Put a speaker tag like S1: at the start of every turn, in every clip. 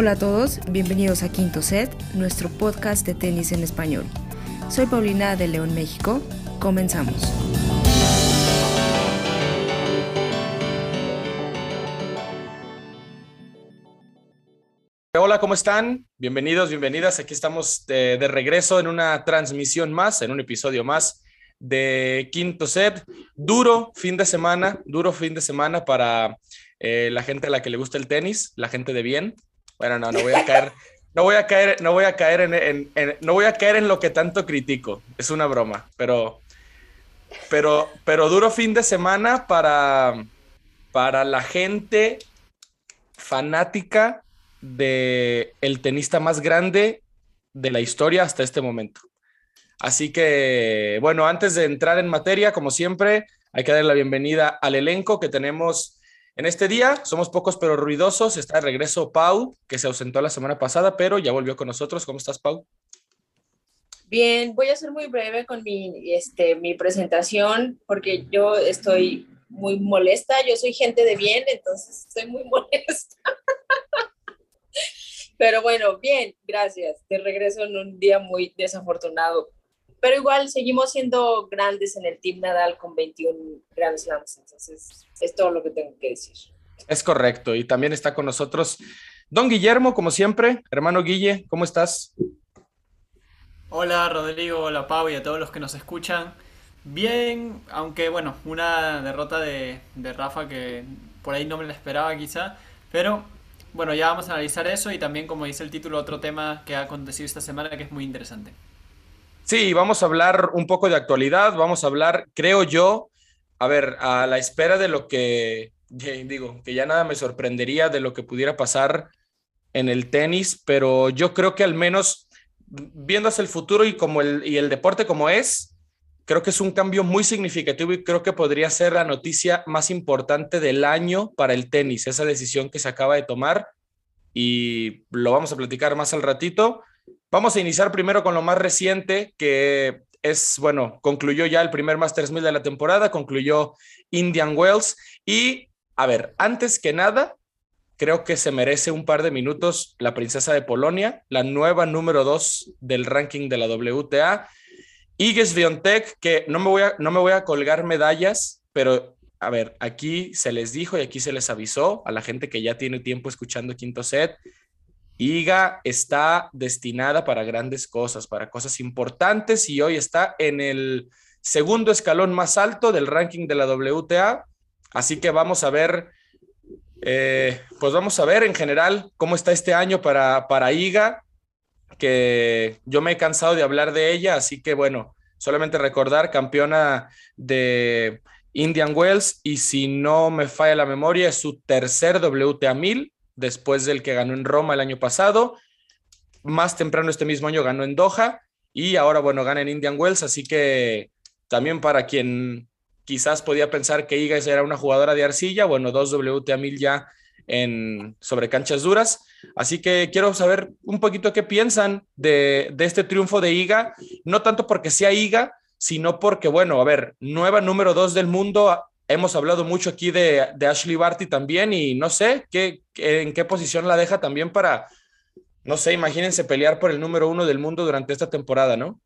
S1: Hola a todos, bienvenidos a Quinto Set, nuestro podcast de tenis en español. Soy Paulina de León, México. Comenzamos.
S2: Hola, ¿cómo están? Bienvenidos, bienvenidas. Aquí estamos de, regreso en una transmisión más, en un episodio más de Quinto Set. Duro fin de semana, duro fin de semana para eh, la gente a la que le gusta el tenis, la gente de bien. Bueno, no, no voy a caer, no voy a caer, no voy a caer en, no voy a caer en lo que tanto critico. Es una broma, pero, pero, pero duro fin de semana para, para la gente fanática de el tenista más grande de la historia hasta este momento. Así que, bueno, antes de entrar en materia, como siempre, hay que dar la bienvenida al elenco que tenemos en este día. Somos pocos pero ruidosos. Está de regreso Pau, que se ausentó la semana pasada, pero ya volvió con nosotros. ¿Cómo estás, Pau?
S3: Bien, voy a ser muy breve con mi, este, mi presentación porque yo estoy muy molesta. Yo soy gente de bien, entonces estoy muy molesta. Pero bueno, bien, gracias. Te regreso en un día muy desafortunado pero igual seguimos siendo grandes en el Team Nadal con 21 Grand Slams, entonces es todo lo que tengo que decir.
S2: Es correcto, y también está con nosotros Don Guillermo, como siempre. Hermano Guille, ¿cómo estás?
S4: Hola Rodrigo, hola Pau y a todos los que nos escuchan. Bien, aunque bueno, una derrota de, de Rafa que por ahí no me la esperaba quizá, pero bueno, ya vamos a analizar eso y también como dice el título, otro tema que ha acontecido esta semana que es muy interesante.
S2: Sí, vamos a hablar un poco de actualidad, vamos a hablar, creo yo, a ver, a la espera de lo que, digo, que ya nada me sorprendería de lo que pudiera pasar en el tenis, pero yo creo que al menos viendo hacia el futuro y, como el, y el deporte como es, creo que es un cambio muy significativo y creo que podría ser la noticia más importante del año para el tenis, esa decisión que se acaba de tomar y lo vamos a platicar más al ratito. Vamos a iniciar primero con lo más reciente, que es, bueno, concluyó ya el primer Masters 1000 de la temporada, concluyó Indian Wells. Y, a ver, antes que nada, creo que se merece un par de minutos la princesa de Polonia, la nueva número 2 del ranking de la WTA. Iges Viontek, que no me, voy a, no me voy a colgar medallas, pero a ver, aquí se les dijo y aquí se les avisó a la gente que ya tiene tiempo escuchando Quinto Set Iga está destinada para grandes cosas, para cosas importantes y hoy está en el segundo escalón más alto del ranking de la WTA. Así que vamos a ver, eh, pues vamos a ver en general cómo está este año para, para Iga, que yo me he cansado de hablar de ella, así que bueno, solamente recordar, campeona de Indian Wells y si no me falla la memoria, es su tercer WTA 1000 después del que ganó en Roma el año pasado. Más temprano este mismo año ganó en Doha y ahora, bueno, gana en Indian Wells. Así que también para quien quizás podía pensar que Iga era una jugadora de arcilla, bueno, dos WTA 1000 ya en, sobre canchas duras. Así que quiero saber un poquito qué piensan de, de este triunfo de Iga, no tanto porque sea Iga, sino porque, bueno, a ver, nueva número dos del mundo, Hemos hablado mucho aquí de, Ashley Barty también y no sé ¿qué, en qué posición la deja también para, no sé, imagínense pelear por el número uno del mundo durante esta temporada, ¿no?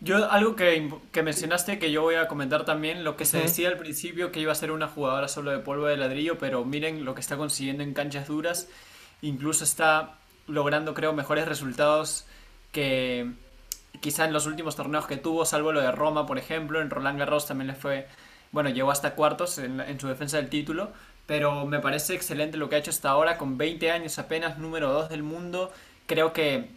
S4: Yo, algo que, mencionaste que yo voy a comentar también, lo que se decía al principio que iba a ser una jugadora solo de polvo de ladrillo, pero miren lo que está consiguiendo en canchas duras, incluso está logrando, creo, mejores resultados que quizá en los últimos torneos que tuvo, salvo lo de Roma, por ejemplo, en Roland Garros también le fue bueno, llegó hasta cuartos en, su defensa del título, pero me parece excelente lo que ha hecho hasta ahora, con 20 años apenas, número 2 del mundo. Creo que,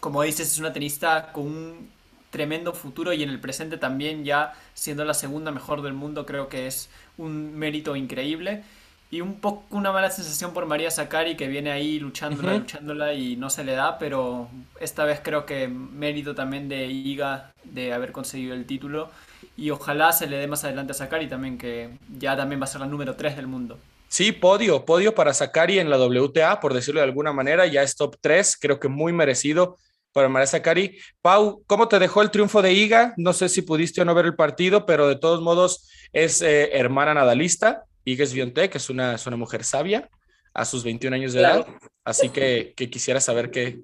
S4: como dices, es una tenista con un tremendo futuro y en el presente también ya siendo la segunda mejor del mundo, creo que es un mérito increíble. Y un poco una mala sensación por María Sakari que viene ahí luchándola, luchándola y no se le da, pero esta vez creo que mérito también de Iga de haber conseguido el título y ojalá se le dé más adelante a Sakari también, que ya también va a ser la número 3 del mundo.
S2: Sí, podio, podio para Sakari en la WTA, por decirlo de alguna manera, ya es top 3, creo que muy merecido para María Sakari. Pau, ¿cómo te dejó el triunfo de Iga? No sé si pudiste o no ver el partido, pero de todos modos es eh, hermana nadalista, Iga es es una, es una mujer sabia, a sus 21 años de edad. Así que, quisiera saber qué,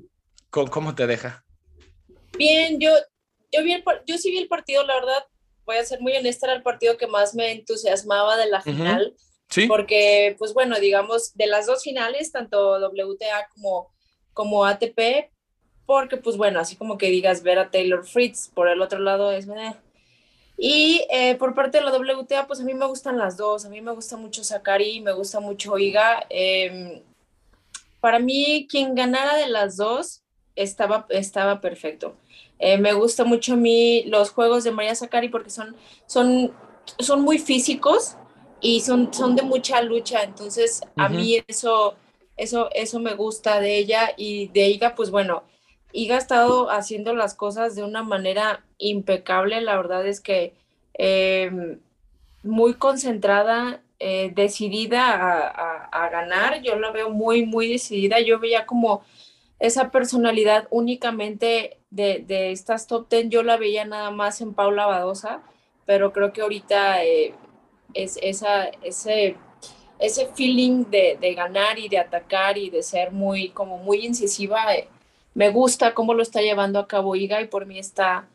S2: cómo, te deja.
S3: Bien, yo, yo, vi yo sí vi el partido, la verdad, voy a ser muy honesta, era el partido que más me entusiasmaba de la final. Sí. Porque, pues bueno, digamos, de las dos finales, tanto WTA como, como ATP, porque, pues bueno, así como que digas ver a Taylor Fritz, por el otro lado es... Eh, y eh, por parte de la WTA, pues a mí me gustan las dos. A mí me gusta mucho Sakari, me gusta mucho Iga. Em, para mí, quien ganara de las dos estaba, estaba perfecto. Eh, me gusta mucho a mí los juegos de María Sakari porque son, son, son muy físicos y son, son de mucha lucha. Entonces, a mí eso, eso, eso me gusta de ella y de Iga, pues bueno Iga ha estado haciendo las cosas de una manera impecable. La verdad es que em, muy concentrada, eh, decidida a, ganar. Yo la veo muy, muy decidida. Yo veía como esa personalidad únicamente de, estas top ten. Yo la veía nada más en Paula Badosa, pero creo que ahorita eh, es esa, ese, ese feeling de, de, ganar y de atacar y de ser muy, como muy incisiva. Eh, me gusta cómo lo está llevando a cabo Iga y por mí está,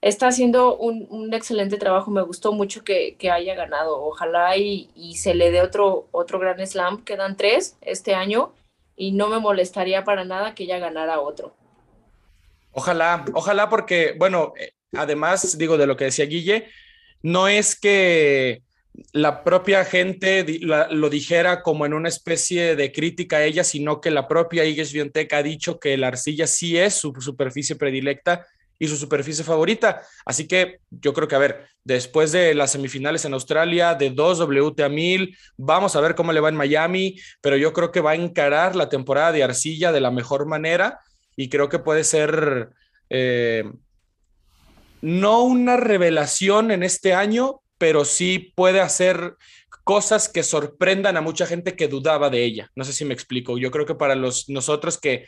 S3: está haciendo un, excelente trabajo. Me gustó mucho que, haya ganado. Ojalá y, se le dé otro, otro gran slam. Quedan tres este año y no me molestaría para nada que ella ganara otro.
S2: Ojalá, ojalá porque, bueno, eh, además digo de lo que decía Guille, no es que la propia gente lo dijera como en una especie de crítica a ella, sino que la propia Iges Biontech ha dicho que la arcilla sí es su superficie predilecta y su superficie favorita. Así que yo creo que, a ver, después de las semifinales en Australia, de dos WTA 1000, vamos a ver cómo le va en Miami, pero yo creo que va a encarar la temporada de arcilla de la mejor manera y creo que puede ser eh, no una revelación en este año, pero sí puede hacer cosas que sorprendan a mucha gente que dudaba de ella. No sé si me explico. Yo creo que para los, nosotros que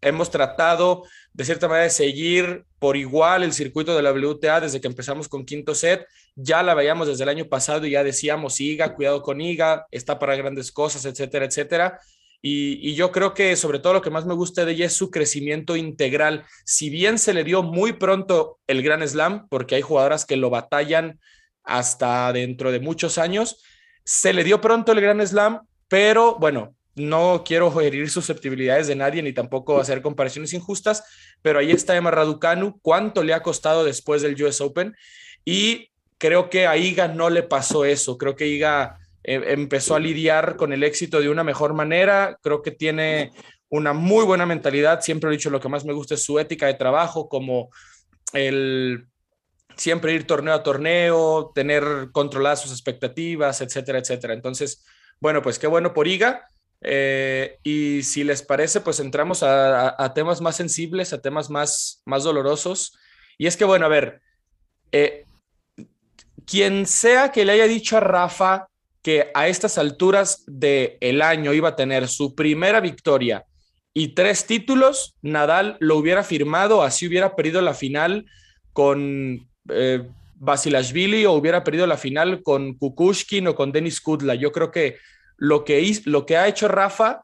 S2: hemos tratado de cierta manera de seguir por igual el circuito de la WTA desde que empezamos con quinto set, ya la veíamos desde el año pasado y ya decíamos, Iga, cuidado con Iga, está para grandes cosas, etcétera, etcétera. Y, yo creo que sobre todo lo que más me gusta de ella es su crecimiento integral. Si bien se le dio muy pronto el Gran Slam, porque hay jugadoras que lo batallan hasta dentro de muchos años. Se le dio pronto el Gran Slam, pero bueno, no quiero herir susceptibilidades de nadie ni tampoco hacer comparaciones injustas, pero ahí está Emma Raducanu, cuánto le ha costado después del US Open y creo que a Iga no le pasó eso, creo que Iga eh, empezó a lidiar con el éxito de una mejor manera, creo que tiene una muy buena mentalidad, siempre he dicho lo que más me gusta es su ética de trabajo, como el siempre ir torneo a torneo, tener controladas sus expectativas, etcétera, etcétera. Entonces, bueno, pues qué bueno por IGA. Eh, y si les parece, pues entramos a, temas más sensibles, a temas más, más dolorosos. Y es que, bueno, a ver, eh, quien sea que le haya dicho a Rafa que a estas alturas del el año iba a tener su primera victoria y tres títulos, Nadal lo hubiera firmado, así hubiera perdido la final con eh, Basilashvili o hubiera perdido la final con Kukushkin o con Denis Kudla. Yo creo que lo que, lo que ha hecho Rafa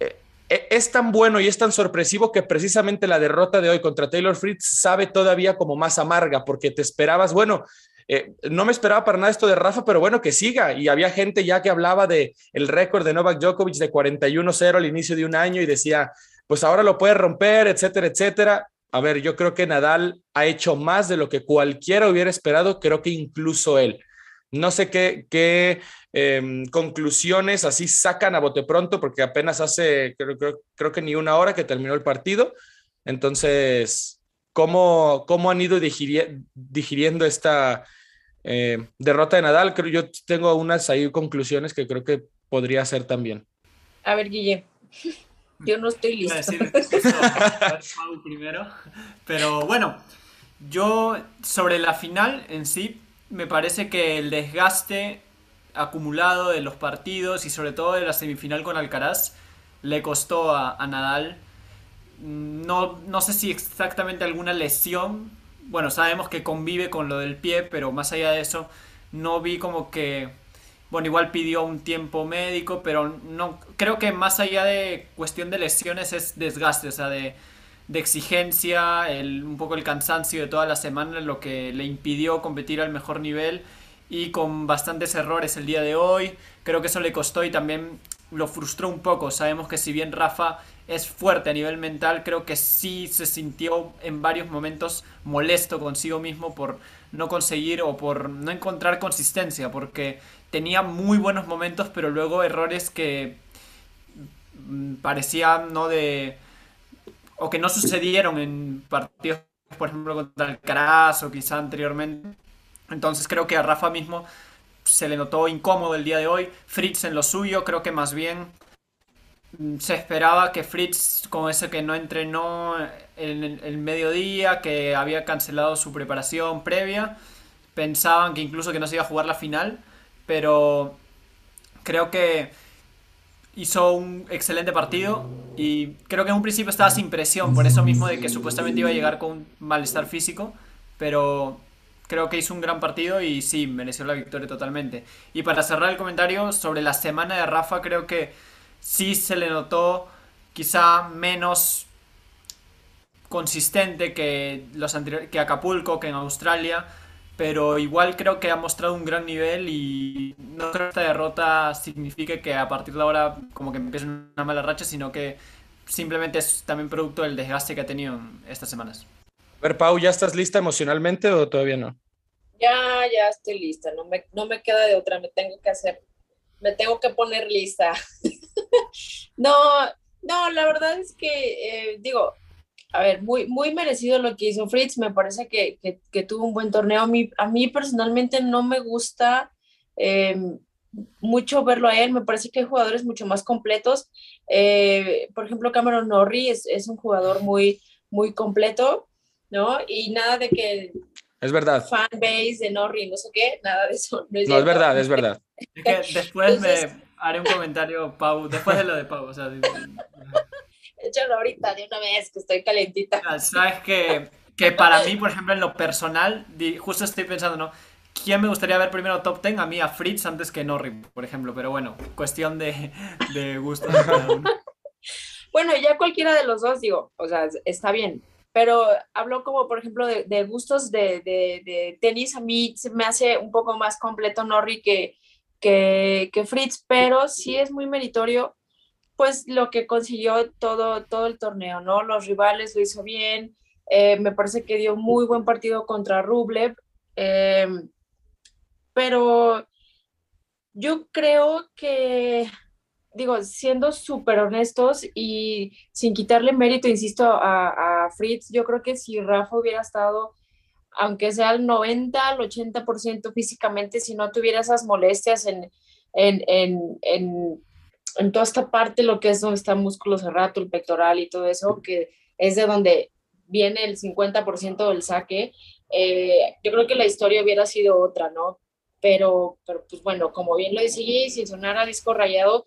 S2: eh, eh, es tan bueno y es tan sorpresivo que precisamente la derrota de hoy contra Taylor Fritz sabe todavía como más amarga porque te esperabas, bueno, no me esperaba para nada esto de Rafa, pero bueno, que siga. Y había gente ya que hablaba de el récord de Novak Djokovic de 41-0 al inicio de un año y decía, pues ahora lo puede romper, etcétera, etcétera a ver, yo creo que Nadal ha hecho más de lo que cualquiera hubiera esperado, creo que incluso él. No sé qué, qué em, conclusiones así sacan a bote pronto, porque apenas hace, creo, creo, que ni una hora que terminó el partido. Entonces, ¿cómo, cómo han ido digiriendo esta eh, derrota de Nadal? Creo yo tengo unas ahí conclusiones que creo que podría ser también.
S3: A ver, Guille. Yo no estoy listo.
S4: primero. Pero bueno, yo sobre la final en sí, me parece que el desgaste acumulado de los partidos y sobre todo de la semifinal con Alcaraz le costó a, Nadal. No, no sé si exactamente alguna lesión. Bueno, sabemos que convive con lo del pie, pero más allá de eso, no vi como que bueno, igual pidió un tiempo médico, pero no creo que más allá de cuestión de lesiones es desgaste, o sea, de, exigencia, el, un poco el cansancio de toda la semana, lo que le impidió competir al mejor nivel y con bastantes errores el día de hoy. Creo que eso le costó y también lo frustró un poco. Sabemos que si bien Rafa es fuerte a nivel mental, creo que sí se sintió en varios momentos molesto consigo mismo por no conseguir o por no encontrar consistencia, porque tenía muy buenos momentos, pero luego errores que mm, parecían no de o que no sucedieron en partidos, por ejemplo, contra el Caraz o quizá anteriormente. Entonces creo que a Rafa mismo se le notó incómodo el día de hoy. Fritz en lo suyo, creo que más bien mm, se esperaba que Fritz, como ese que no entrenó en el mediodía, que había cancelado su preparación previa, pensaban que incluso que no se iba a jugar la final, pero creo que hizo un excelente partido y creo que en un principio estaba sin presión, por eso mismo de que supuestamente iba a llegar con un malestar físico, pero creo que hizo un gran partido y sí, mereció la victoria totalmente. Y para cerrar el comentario sobre la semana de Rafa, creo que sí se le notó quizá menos consistente que los que Acapulco, que en Australia, pero igual creo que ha mostrado un gran nivel y no creo que esta derrota signifique que a partir de ahora como que empiece una mala racha, sino que simplemente es también producto del desgaste que ha tenido estas semanas.
S2: A ver, Pau, ¿ya estás lista emocionalmente o todavía no?
S3: Ya, ya estoy lista, no me, no me queda de otra, me tengo que hacer, me tengo que poner lista. no, no, la verdad es que, eh, digo, a ver, muy, muy merecido lo que hizo Fritz, me parece que, que, tuvo un buen torneo. A mí, a mí personalmente no me gusta em, mucho verlo a él, me parece que hay jugadores mucho más completos. Eh, por ejemplo, Cameron Norrie es, es, un jugador muy, muy completo, ¿no? Y nada de que...
S2: Es verdad.
S3: Fanbase de Norrie, no sé qué, nada de eso.
S2: No es, no, es verdad, es verdad.
S4: después me haré un comentario, Pau, después de lo de Pau, o sea...
S3: échalo ahorita de una vez, que estoy calentita.
S4: Sabes que, que para mí, por ejemplo, en lo personal, justo estoy pensando, ¿no? ¿Quién me gustaría ver primero top 10? A mí, a Fritz antes que Norri, por ejemplo. Pero bueno, cuestión de, de gusto
S3: Bueno, ya cualquiera de los dos, digo, o sea, está bien. Pero hablo como, por ejemplo, de, gustos de, de, tenis. A mí me hace un poco más completo Norri que, que, Fritz, pero sí es muy meritorio pues lo que consiguió todo, todo el torneo, ¿no? Los rivales lo hizo bien, eh, me parece que dio muy buen partido contra Rublev, em, pero yo creo que, digo, siendo súper honestos y sin quitarle mérito, insisto, a, a, Fritz, yo creo que si Rafa hubiera estado, aunque sea al 90, al 80% físicamente, si no tuviera esas molestias en, en, en, en en toda esta parte, lo que es donde está el músculo cerrado, el pectoral y todo eso, que es de donde viene el 50% del saque, eh, yo creo que la historia hubiera sido otra, ¿no? Pero, pero pues bueno, como bien lo decía, sin sonar a disco rayado,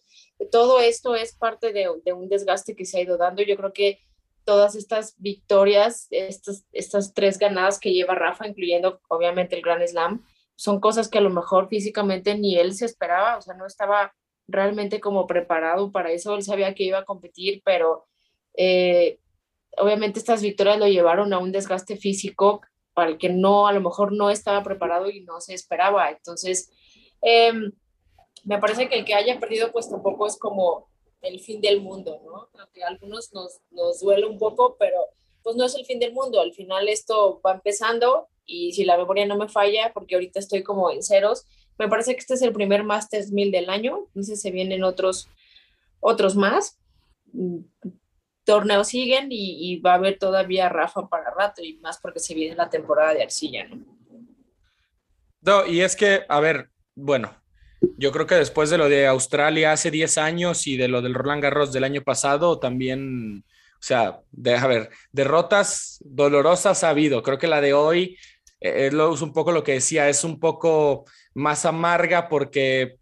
S3: todo esto es parte de, un desgaste que se ha ido dando. Yo creo que todas estas victorias, estas, estas tres ganadas que lleva Rafa, incluyendo obviamente el Grand Slam, son cosas que a lo mejor físicamente ni él se esperaba, o sea, no estaba realmente como preparado para eso, él sabía que iba a competir, pero eh, obviamente estas victorias lo llevaron a un desgaste físico para el que no, a lo mejor no estaba preparado y no se esperaba. Entonces, em, me parece que el que haya perdido pues tampoco es como el fin del mundo, ¿no? Aunque a algunos nos, nos duele un poco, pero pues no es el fin del mundo. Al final esto va empezando y si la memoria no me falla, porque ahorita estoy como en ceros, me parece que este es el primer Masters 1000 del año, entonces se vienen otros, otros más. Torneos siguen y, va a haber todavía Rafa para rato y más porque se viene la temporada de arcilla, ¿no?
S2: No, y es que, a ver, bueno, yo creo que después de lo de Australia hace 10 años y de lo del Roland Garros del año pasado, también, o sea, de, a ver, derrotas dolorosas ha habido. Creo que la de hoy eh, es un poco lo que decía, es un poco más amarga porque,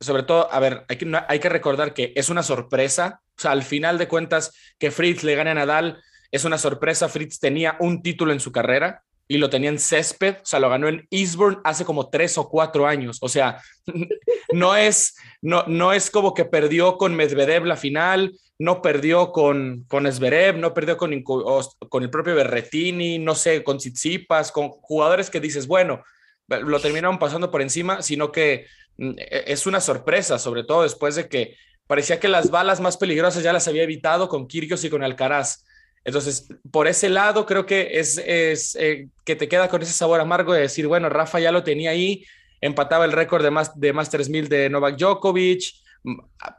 S2: sobre todo, a ver, hay que, hay que recordar que es una sorpresa. O sea, al final de cuentas, que Fritz le gane a Nadal es una sorpresa. Fritz tenía un título en su carrera. Y lo tenía en césped, o sea, lo ganó en Eastbourne hace como tres o cuatro años, o sea, no es, no, no es como que perdió con Medvedev la final, no perdió con, con Zverev, no perdió con, con el propio Berretini, no sé, con Tsitsipas, con jugadores que dices, bueno, lo terminaron pasando por encima, sino que mm, e, es una sorpresa, sobre todo después de que parecía que las balas más peligrosas ya las había evitado con Kirgios y con Alcaraz. Entonces, por ese lado, creo que es, eh, que te queda con ese sabor amargo de decir, bueno, Rafa ya lo tenía ahí, empataba el récord de, más, de Masters 1000 de Novak Djokovic,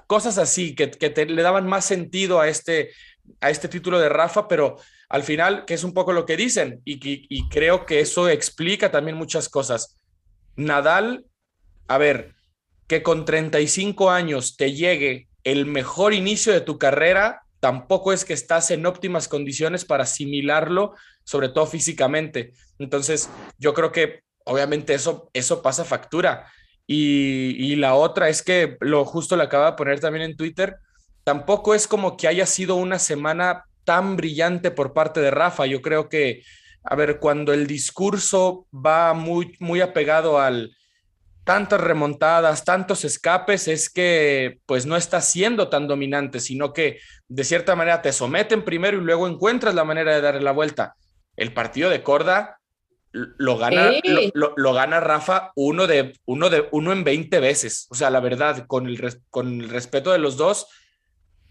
S2: cosas así que, que le daban más sentido a este, a este título de Rafa, pero al final, que es un poco lo que dicen, y creo que eso explica también muchas cosas. Nadal, a ver, que con 35 años te llegue el mejor inicio de tu carrera, tampoco es que estás en óptimas condiciones para asimilarlo, sobre todo físicamente. Entonces, yo creo que obviamente eso, eso pasa factura. Y, la otra es que lo justo lo acaba de poner también en Twitter, tampoco es como que haya sido una semana tan brillante por parte de Rafa. Yo creo que, a ver, cuando el discurso va muy, muy apegado al tantas remontadas, tantos escapes, es que pues no está siendo tan dominante, sino que de cierta manera te someten primero y luego encuentras la manera de darle la vuelta. El partido de Corda lo gana, lo, gana Rafa uno, de, uno, de, uno en 20 veces. O sea, la verdad, con el, con el respeto de los dos,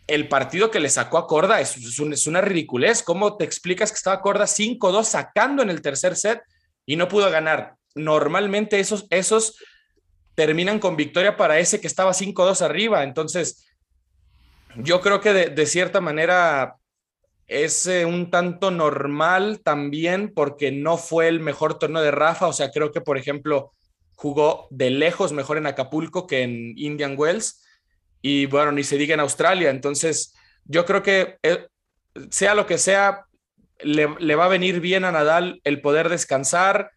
S2: el partido que le sacó a Corda es, es, una ridiculez. ¿Cómo te explicas que estaba Corda 5-2 sacando en el tercer set y no pudo ganar? Normalmente esos, esos terminan con victoria para ese que estaba 5-2 arriba. Entonces, yo creo que de, cierta manera es eh, un tanto normal también porque no fue el mejor torneo de Rafa. O sea, creo que, por ejemplo, jugó de lejos mejor en Acapulco que en Indian Wells. Y bueno, ni se diga en Australia. Entonces, yo creo que eh, sea lo que sea, le, le, va a venir bien a Nadal el poder descansar,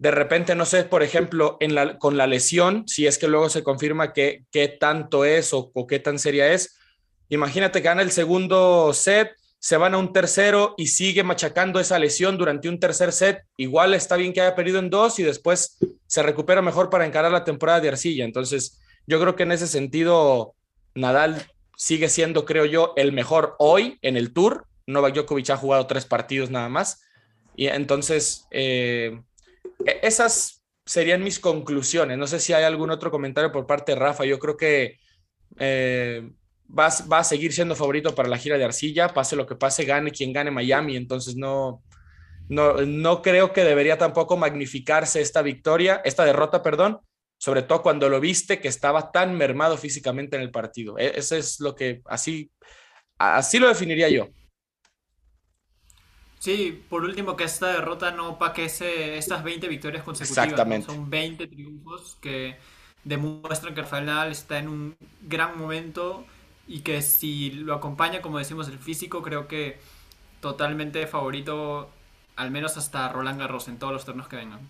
S2: de repente, no sé, por ejemplo, con la lesión, si es que luego se confirma que, qué tanto es o, qué tan seria es, imagínate que gana el segundo set, se van a un tercero y sigue machacando esa lesión durante un tercer set, igual está bien que haya perdido en dos y después se recupera mejor para encarar la temporada de arcilla. Entonces, yo creo que en ese sentido, Nadal sigue siendo, creo yo, el mejor hoy en el Tour. Novak Djokovic ha jugado tres partidos nada más. Y entonces, eh, esas serían mis conclusiones. No sé si hay algún otro comentario por parte de Rafa. Yo creo que eh, va, a seguir siendo favorito para la gira de Arcilla, pase lo que pase, gane quien gane Miami. Entonces no, no, no creo que debería tampoco magnificarse esta victoria, esta derrota, perdón, sobre todo cuando lo viste que estaba tan mermado físicamente en el partido. E-, Eso es lo que así, así lo definiría yo.
S4: Sí, por último, que esta derrota no paquese estas 20 victorias consecutivas. Exactamente. Son 20 triunfos que demuestran que Rafael Nadal está en un gran momento y que si lo acompaña, como decimos, el físico, creo que totalmente favorito, al menos hasta Roland Garros en todos los torneos que vengan.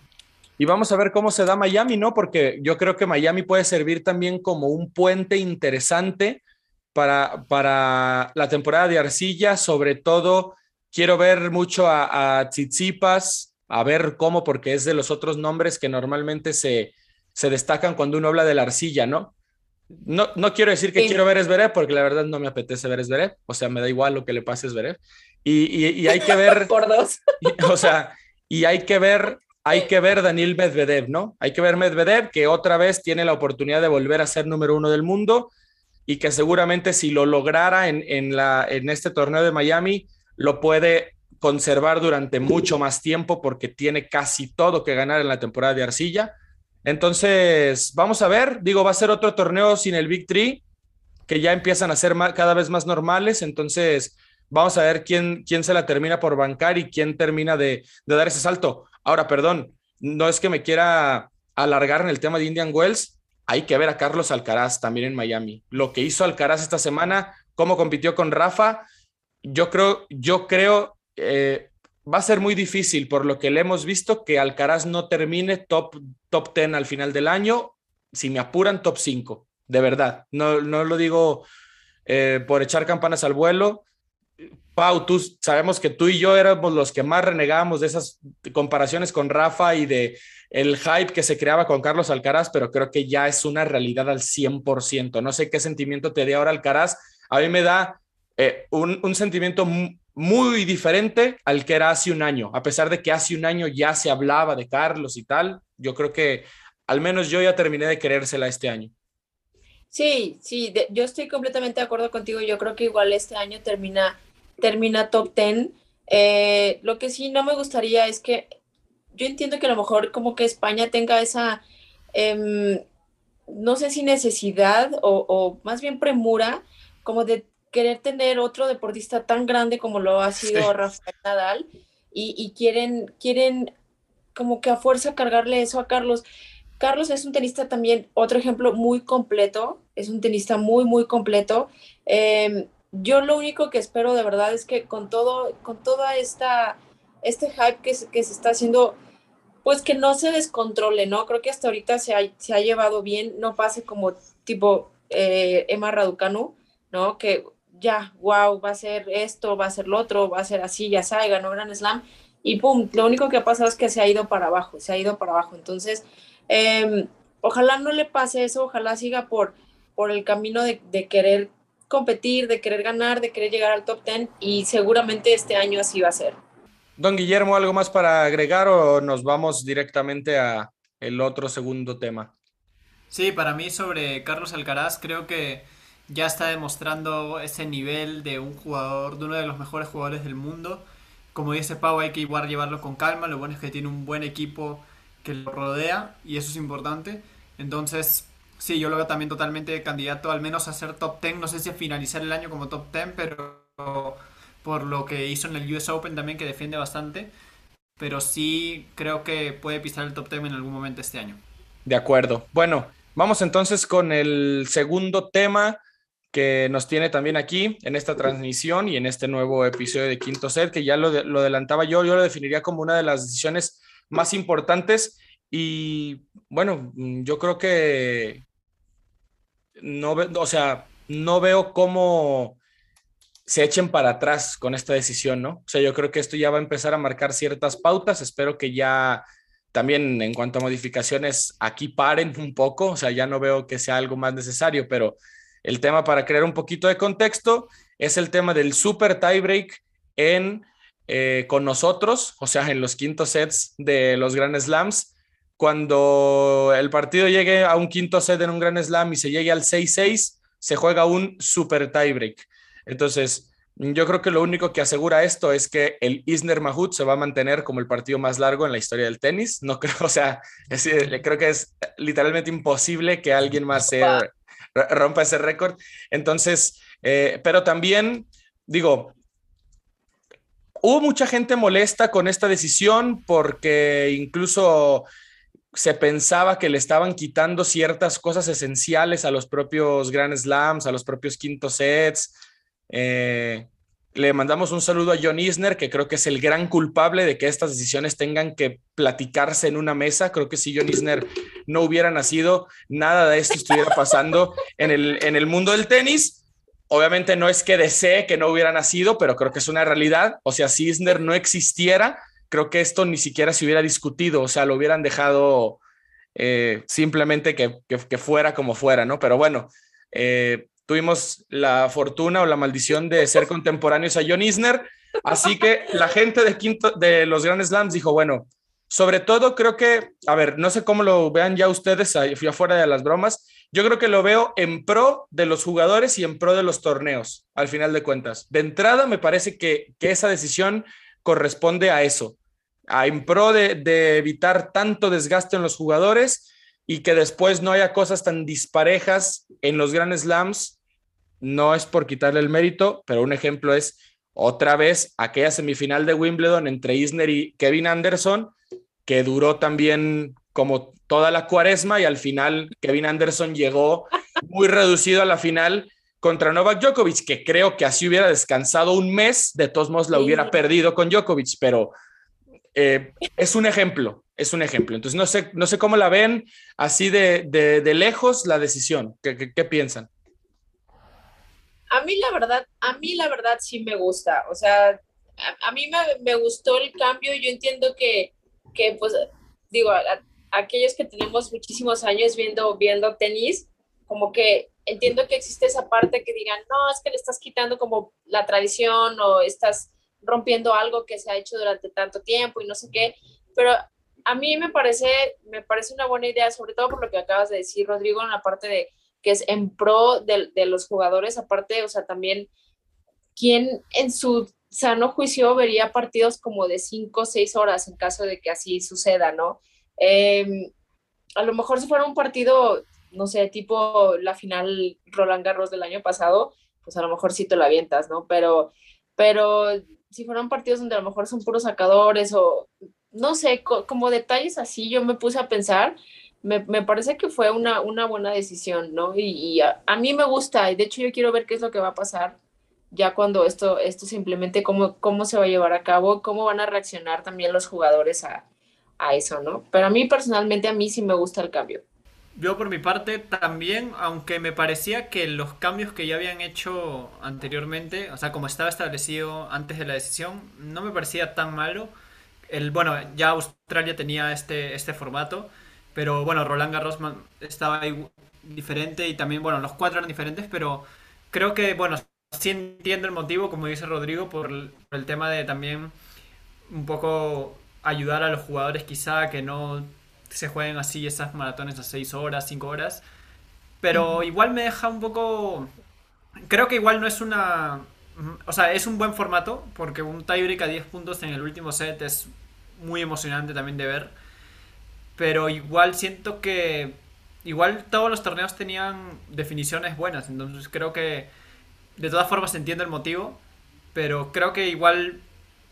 S2: Y vamos a ver cómo se da Miami, ¿no? Porque yo creo que Miami puede servir también como un puente interesante para, para la temporada de arcilla, sobre todo Quiero ver mucho a, a Tsitsipas, a ver cómo, porque es de los otros nombres que normalmente se, se destacan cuando uno habla de la arcilla, ¿no? No, no quiero decir que quiero ver Esverev, porque la verdad no me apetece ver Esverev, o sea, me da igual lo que le pase a Esverev. Y, y, hay que ver...
S3: Por dos.
S2: o sea, y hay que ver hay que ver Daniel Medvedev, ¿no? Hay que ver Medvedev, que otra vez tiene la oportunidad de volver a ser número uno del mundo y que seguramente si lo lograra en, en, la, en este torneo de Miami, lo puede conservar durante mucho más tiempo porque tiene casi todo que ganar en la temporada de arcilla. Entonces, vamos a ver, digo, va a ser otro torneo sin el Big Tree, que ya empiezan a ser cada vez más normales, entonces vamos a ver quién, quién se la termina por bancar y quién termina de, de dar ese salto. Ahora, perdón, no es que me quiera alargar en el tema de Indian Wells, hay que ver a Carlos Alcaraz también en Miami. Lo que hizo Alcaraz esta semana, cómo compitió con Rafa, yo creo, yo creo, eh, va a ser muy difícil por lo que le hemos visto que Alcaraz no termine top, top 10 al final del año. Si me apuran, top 5, de verdad. No, no lo digo eh, por echar campanas al vuelo. Pau, sabemos que tú y yo éramos los que más renegábamos de esas comparaciones con Rafa y de el hype que se creaba con Carlos Alcaraz, pero creo que ya es una realidad al 100%. No sé qué sentimiento te dé ahora Alcaraz. A mí me da eh, un, sentimiento muy diferente al que era hace un año. A pesar de que hace un año ya se hablaba de Carlos y tal, yo creo que al menos yo ya terminé de querérsela este año.
S3: Sí, sí, yo estoy completamente de acuerdo contigo. Yo creo que igual este año termina termina top 10. Eh, lo que sí no me gustaría es que yo entiendo que a lo mejor como que España tenga esa, em, no sé si necesidad o, más bien premura, como de querer tener otro deportista tan grande como lo ha sido Rafael Nadal y, quieren, quieren como que a fuerza cargarle eso a Carlos. Carlos es un tenista también, otro ejemplo muy completo, es un tenista muy, muy completo. Eh, yo lo único que espero de verdad es que con todo, con toda esta, este hype que, que se está haciendo, pues que no se descontrole, ¿no? Creo que hasta ahorita se ha, se ha llevado bien, no pase como tipo eh, Emma Raducanu, ¿no? Que ya, wow, va a ser esto, va a ser lo otro, va a ser así, ya sabe, ganó Gran Slam, y pum, lo único que ha pasado es que se ha ido para abajo, se ha ido para abajo. Entonces, em, ojalá no le pase eso, ojalá siga por, por el camino de, de querer competir, de querer ganar, de querer llegar al top 10 y seguramente este año así va a ser.
S2: Don Guillermo, ¿algo más para agregar o nos vamos directamente a el otro segundo tema?
S4: Sí, para mí sobre Carlos Alcaraz creo que ya está demostrando ese nivel de un jugador, de uno de los mejores jugadores del mundo. Como dice Pau, hay que llevarlo con calma. Lo bueno es que tiene un buen equipo que lo rodea y eso es importante. Entonces, Sí, yo lo veo también totalmente candidato al menos a ser top 10. No sé si a finalizar el año como top 10, pero por lo que hizo en el US Open también, que defiende bastante. Pero sí creo que puede pisar el top 10 en algún momento este año.
S2: De acuerdo. Bueno, vamos entonces con el segundo tema que nos tiene también aquí en esta transmisión y en este nuevo episodio de Quinto Set, que ya lo, lo adelantaba yo, yo lo definiría como una de las decisiones más importantes. Y bueno, yo creo que no, o sea, no veo cómo se echen para atrás con esta decisión, ¿no? O sea, yo creo que esto ya va a empezar a marcar ciertas pautas. Espero que ya también en cuanto a modificaciones aquí paren un poco. O sea, ya no veo que sea algo más necesario, pero el tema para crear un poquito de contexto es el tema del super tiebreak en eh, con nosotros, o sea, en los quintos sets de los Grand Slams cuando el partido llegue a un quinto set en un gran slam y se llegue al 6-6, se juega un super tiebreak. Entonces, yo creo que lo único que asegura esto es que el Isner Mahut se va a mantener como el partido más largo en la historia del tenis. No creo, o sea, creo que es literalmente imposible que alguien más se rompa ese récord. Entonces, eh, pero también digo, hubo mucha gente molesta con esta decisión porque incluso se pensaba que le estaban quitando ciertas cosas esenciales a los propios Grand Slams, a los propios quintos sets. Eh, le mandamos un saludo a John Isner, que creo que es el gran culpable de que estas decisiones tengan que platicarse en una mesa. Creo que si John Isner no hubiera nacido, nada de esto estuviera pasando en el, en el mundo del tenis. Obviamente no es que desee que no hubiera nacido, pero creo que es una realidad. O sea, si Isner no existiera, creo que esto ni siquiera se hubiera discutido, o sea, lo hubieran dejado eh, simplemente que, fuera como fuera, ¿no? Pero bueno, eh, tuvimos la fortuna o la maldición de ser contemporáneos a John Isner, así que la gente de, quinto, de los Grand Slams dijo, bueno, sobre todo creo que, a ver, no sé cómo lo vean ya ustedes, afuera de las bromas, yo creo que lo veo en pro de los jugadores y en pro de los torneos, al final de cuentas. De entrada, me parece que, que esa decisión corresponde a eso en pro de, evitar tanto desgaste en los jugadores y que después no haya cosas tan disparejas en los Grand Slams. No es por quitarle el mérito, pero un ejemplo es otra vez aquella semifinal de Wimbledon entre Isner y Kevin Anderson, que duró también como toda la cuaresma y al final Kevin Anderson llegó muy reducido a la final contra Novak Djokovic, que creo que así hubiera descansado un mes, de todos modos la hubiera perdido con Djokovic, pero eh, es un ejemplo, es un ejemplo. Entonces, no sé, no sé cómo la ven así de, lejos la decisión. ¿Qué, piensan?
S3: a mí la verdad, a mí la verdad sí me gusta. O sea, a, mí me, me, gustó el cambio. Yo entiendo que, que pues, digo, aquellos que tenemos muchísimos años viendo, viendo tenis, como que entiendo que existe esa parte que digan, no, es que le estás quitando como la tradición o estás rompiendo algo que se ha hecho durante tanto tiempo y no sé qué, pero a mí me parece, me parece una buena idea, sobre todo por lo que acabas de decir, Rodrigo, en la parte de que es en pro de, de los jugadores, aparte, o sea, también, ¿quién en su sano juicio vería partidos como de cinco o seis horas en caso de que así suceda, ¿no? Em, a lo mejor si fuera un partido, no sé, tipo la final Roland Garros del año pasado, pues a lo mejor sí te lo avientas, ¿no? Pero, pero si fueran partidos donde a lo mejor son puros sacadores o no sé, como detalles así, yo me puse a pensar, me, me parece que fue una, una buena decisión, ¿no? Y, a, a, mí me gusta, y de hecho yo quiero ver qué es lo que va a pasar ya cuando esto, esto simplemente, cómo, cómo se va a llevar a cabo, cómo van a reaccionar también los jugadores a, a eso, ¿no? Pero a mí personalmente, a mí sí me gusta el cambio.
S4: Yo por mi parte también, aunque me parecía que los cambios que ya habían hecho anteriormente, o sea, como estaba establecido antes de la decisión, no me parecía tan malo. El, bueno, ya Australia tenía este, este formato, pero bueno, Roland Garros estaba diferente y también, bueno, los cuatro eran diferentes, pero creo que, bueno, sí entiendo el motivo, como dice Rodrigo, por el, tema de también un poco ayudar a los jugadores quizá que no se jueguen así esas maratones a 6 horas, 5 horas. Pero igual me deja un poco... Creo que igual no es una... O sea, es un buen formato porque un tiebreak a 10 puntos en el último set es muy emocionante también de ver. Pero igual siento que... Igual todos los torneos tenían definiciones buenas. Entonces creo que de todas formas entiendo el motivo, pero creo que igual,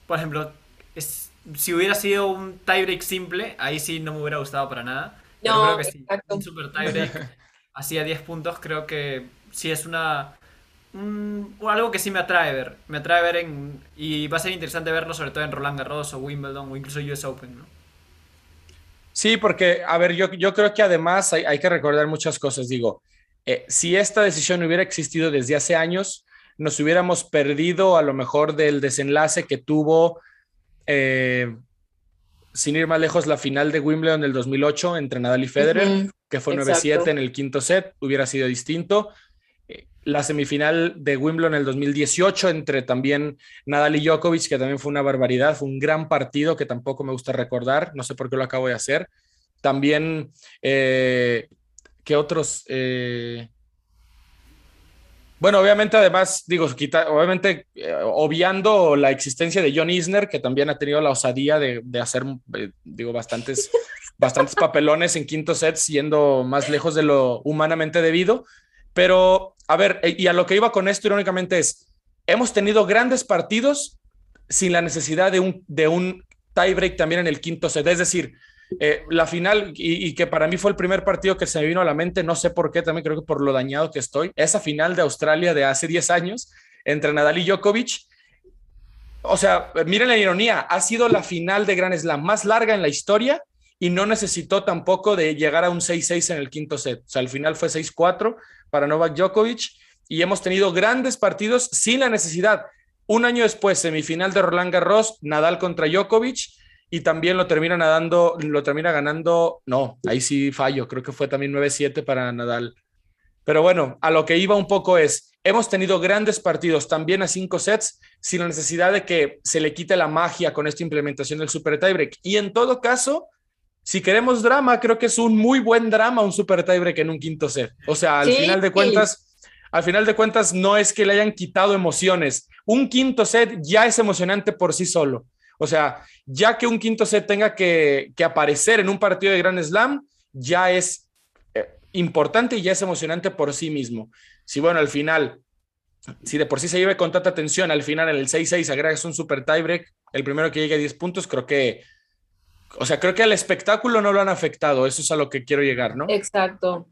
S4: por ejemplo, es, si hubiera sido un tiebreak simple, ahí sí no me hubiera gustado para nada. No, creo que sí, un super tiebreak así a 10 puntos, creo que sí es una algo que sí me atrae ver. Me atrae ver en, y va a ser interesante verlo sobre todo en Roland Garros o Wimbledon o incluso US Open, ¿no?
S2: Sí, porque, a ver, yo, yo creo que además hay, hay que recordar muchas cosas. Digo, eh, si esta decisión hubiera existido desde hace años, nos hubiéramos perdido a lo mejor del desenlace que tuvo, eh, sin ir más lejos, la final de Wimbledon del 2008 entre Nadal y Federer, que fue 9-7 en el quinto set, hubiera sido distinto. Eh, la semifinal de Wimbledon en el 2018 entre también Nadal y Djokovic, que también fue una barbaridad, fue un gran partido que tampoco me gusta recordar, no sé por qué lo acabo de hacer. También ¿Qué otros? Eh? Bueno, obviamente, además, digo, obviamente, eh, obviando la existencia de John Isner, que también ha tenido la osadía de, hacer, eh, digo, bastantes, bastantes papelones en quinto set, siendo más lejos de lo humanamente debido. Pero, a ver, y a lo que iba con esto, irónicamente, es, hemos tenido grandes partidos sin la necesidad de un, de un tiebreak también en el quinto set. Es decir, eh, la final, y, que para mí fue el primer partido que se me vino a la mente, no sé por qué, también creo que por lo dañado que estoy, esa final de Australia de hace 10 años entre Nadal y Djokovic. O sea, miren la ironía, ha sido la final de Grand Slam más larga en la historia y no necesitó tampoco de llegar a un 6-6 en el quinto set. O sea, al final fue 6-4 para Novak Djokovic y hemos tenido grandes partidos sin la necesidad. Un año después, semifinal de Roland Garros, Nadal contra Djokovic y también lo termina nadando, lo termina ganando, no, ahí sí fallo, creo que fue también 9-7 para Nadal. Pero bueno, a lo que iba un poco es, hemos tenido grandes partidos también a cinco sets sin la necesidad de que se le quite la magia con esta implementación del super tiebreak. Y en todo caso, si queremos drama, creo que es un muy buen drama un super tiebreak en un quinto set. O sea, al final de cuentas, al final de cuentas no es que le hayan quitado emociones. Un quinto set ya es emocionante por sí solo. O sea, ya que un quinto set tenga que, aparecer en un partido de Grand Slam, ya es eh, importante y ya es emocionante por sí mismo. Si bueno, al final, si de por sí se lleve con tanta atención, al final en el 6-6 agregas un super tiebreak, el primero que llegue a 10 puntos, creo que, o sea, creo que al espectáculo no lo han afectado, eso es a lo que quiero llegar, ¿no?
S3: Exacto.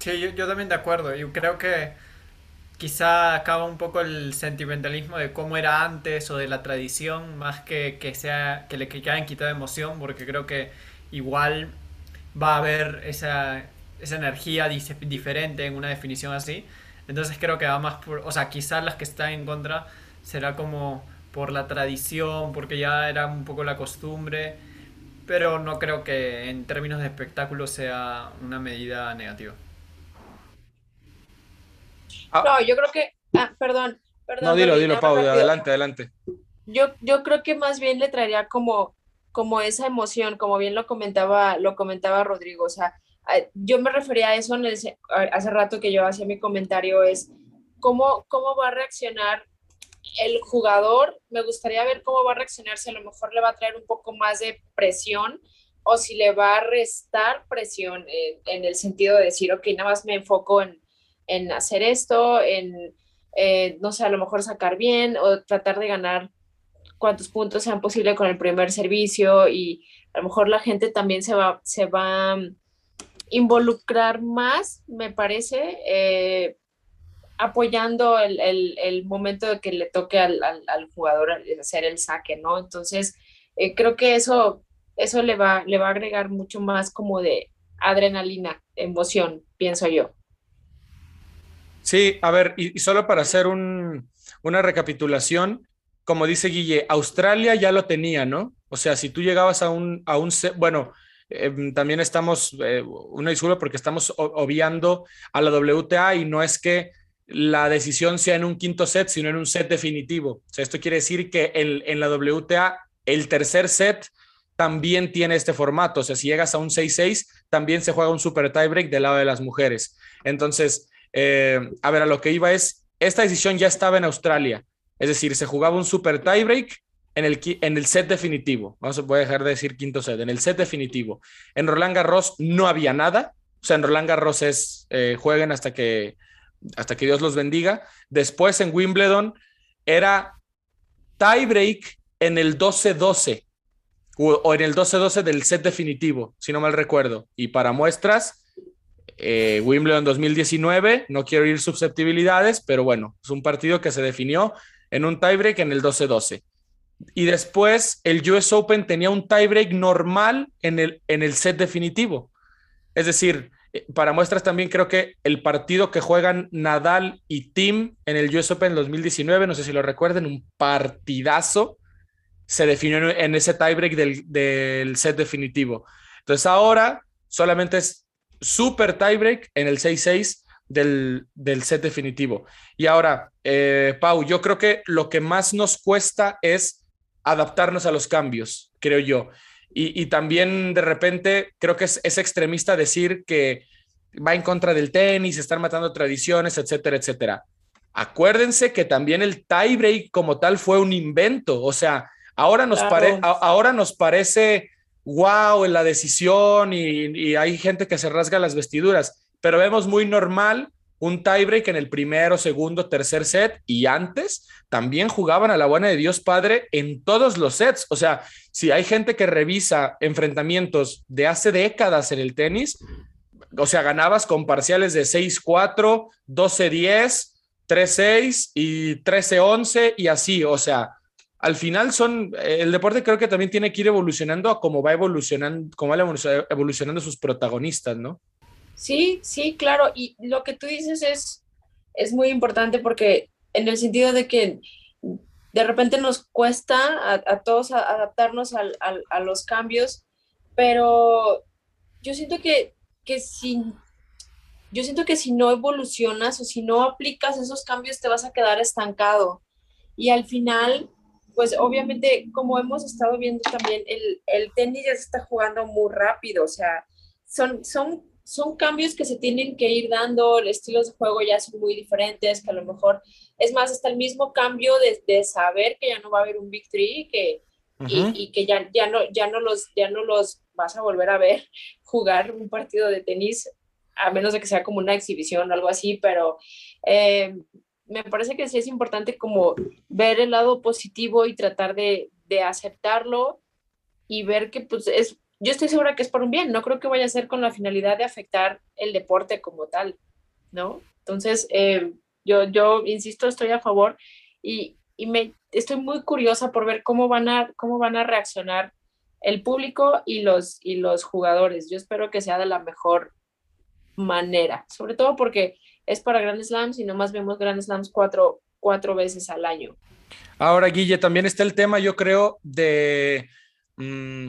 S4: Sí, yo, yo también de acuerdo, yo creo que quizá acaba un poco el sentimentalismo de cómo era antes o de la tradición, más que que sea que le que hayan quitado emoción, porque creo que igual va a haber esa, esa energía diferente en una definición así. Entonces creo que va más por, o sea, quizás las que están en contra será como por la tradición, porque ya era un poco la costumbre, pero no creo que en términos de espectáculo sea una medida negativa.
S3: Ah. No, yo creo que, ah, perdón, perdón.
S2: No, dilo, dilo, Pau, adelante, adelante.
S3: Yo, yo creo que más bien le traería como, como esa emoción, como bien lo comentaba, lo comentaba Rodrigo, o sea, yo me refería a eso en el, hace rato que yo hacía mi comentario, es cómo, cómo va a reaccionar el jugador, me gustaría ver cómo va a reaccionar, si a lo mejor le va a traer un poco más de presión o si le va a restar presión en, el sentido de decir, ok, nada más me enfoco en, en hacer esto, en, eh, no sé, a lo mejor sacar bien o tratar de ganar cuantos puntos sean posible con el primer servicio y a lo mejor la gente también se va, se va a involucrar más, me parece, eh, apoyando el, el, momento de que le toque al, al, jugador hacer el saque, ¿no? Entonces, eh, creo que eso, eso le, va, le va a agregar mucho más como de adrenalina, emoción, pienso yo.
S2: Sí, a ver, y, solo para hacer un, una recapitulación, como dice Guille, Australia ya lo tenía, ¿no? O sea, si tú llegabas a un, a un bueno, em, también estamos, eh, una disculpa porque estamos obviando a la WTA y no es que la decisión sea en un quinto set, sino en un set definitivo. O sea, esto quiere decir que en la WTA el tercer set también tiene este formato. O sea, si llegas a un 6-6, también se juega un super tiebreak del lado de las mujeres. Entonces, eh, a ver, a lo que iba es, esta decisión ya estaba en Australia. Es decir, se jugaba un super tiebreak en el, en el set definitivo. A voy a dejar de decir quinto set, en el set definitivo. En Roland Garros no había nada. O sea, en Roland Garros es eh, jueguen hasta que hasta que Dios los bendiga. Después en Wimbledon era tiebreak en el 12-12 o, en el 12-12 del set definitivo, si no mal recuerdo. Y para muestras, eh, Wimbledon 2019, no quiero ir susceptibilidades, pero bueno, es un partido que se definió en un tiebreak en el 12-12. Y después el US Open tenía un tiebreak normal en el, en el set definitivo. Es decir, eh, para muestras también creo que el partido que juegan Nadal y Tim en el US Open 2019, no sé si lo recuerden, un partidazo, se definió en ese tiebreak del, del set definitivo. Entonces ahora solamente es super tiebreak en el 6-6 del, del, set definitivo. Y ahora, eh, Pau, yo creo que lo que más nos cuesta es adaptarnos a los cambios, creo yo. Y, también de repente creo que es, extremista decir que va en contra del tenis, están matando tradiciones, etcétera, etcétera. Acuérdense que también el tiebreak como tal fue un invento, o sea, ahora nos, ahora nos parece wow en la decisión y, hay gente que se rasga las vestiduras, pero vemos muy normal un tiebreak en el primero, segundo, tercer set y antes también jugaban a la buena de Dios Padre en todos los sets. O sea, si hay gente que revisa enfrentamientos de hace décadas en el tenis, o sea, ganabas con parciales de 6-4, 12-10, 3-6 y 13-11 y así. O sea, al final son, el deporte creo que también tiene que ir evolucionando a cómo va evolucionando, cómo va evolucionando sus protagonistas, ¿no?
S3: Sí, sí, claro. Y lo que tú dices es, es muy importante porque en el sentido de que de repente nos cuesta a, todos adaptarnos a los cambios, pero yo siento que, que si, yo siento que si no evolucionas o si no aplicas esos cambios te vas a quedar estancado. Y al final, pues obviamente, como hemos estado viendo también, el, el tenis ya se está jugando muy rápido, o sea, son, son son cambios que se tienen que ir dando, los estilos de juego ya son muy diferentes, que a lo mejor, es más, hasta el mismo cambio de, saber que ya no va a haber un Big Three que, y, que ya, ya, no, ya, no los, ya no los vas a volver a ver jugar un partido de tenis, a menos de que sea como una exhibición o algo así, pero eh, me parece que sí es importante como ver el lado positivo y tratar de, de aceptarlo y ver que pues es yo estoy segura que es por un bien, no creo que vaya a ser con la finalidad de afectar el deporte como tal, ¿no? Entonces, eh, yo, yo insisto, estoy a favor y, y, me estoy muy curiosa por ver cómo van a, cómo van a reaccionar el público y los, y los jugadores. Yo espero que sea de la mejor manera, sobre todo porque es para Grand Slams y nomás vemos Grand Slams cuatro, cuatro veces al año.
S2: Ahora, Guille, también está el tema, yo creo, de mm,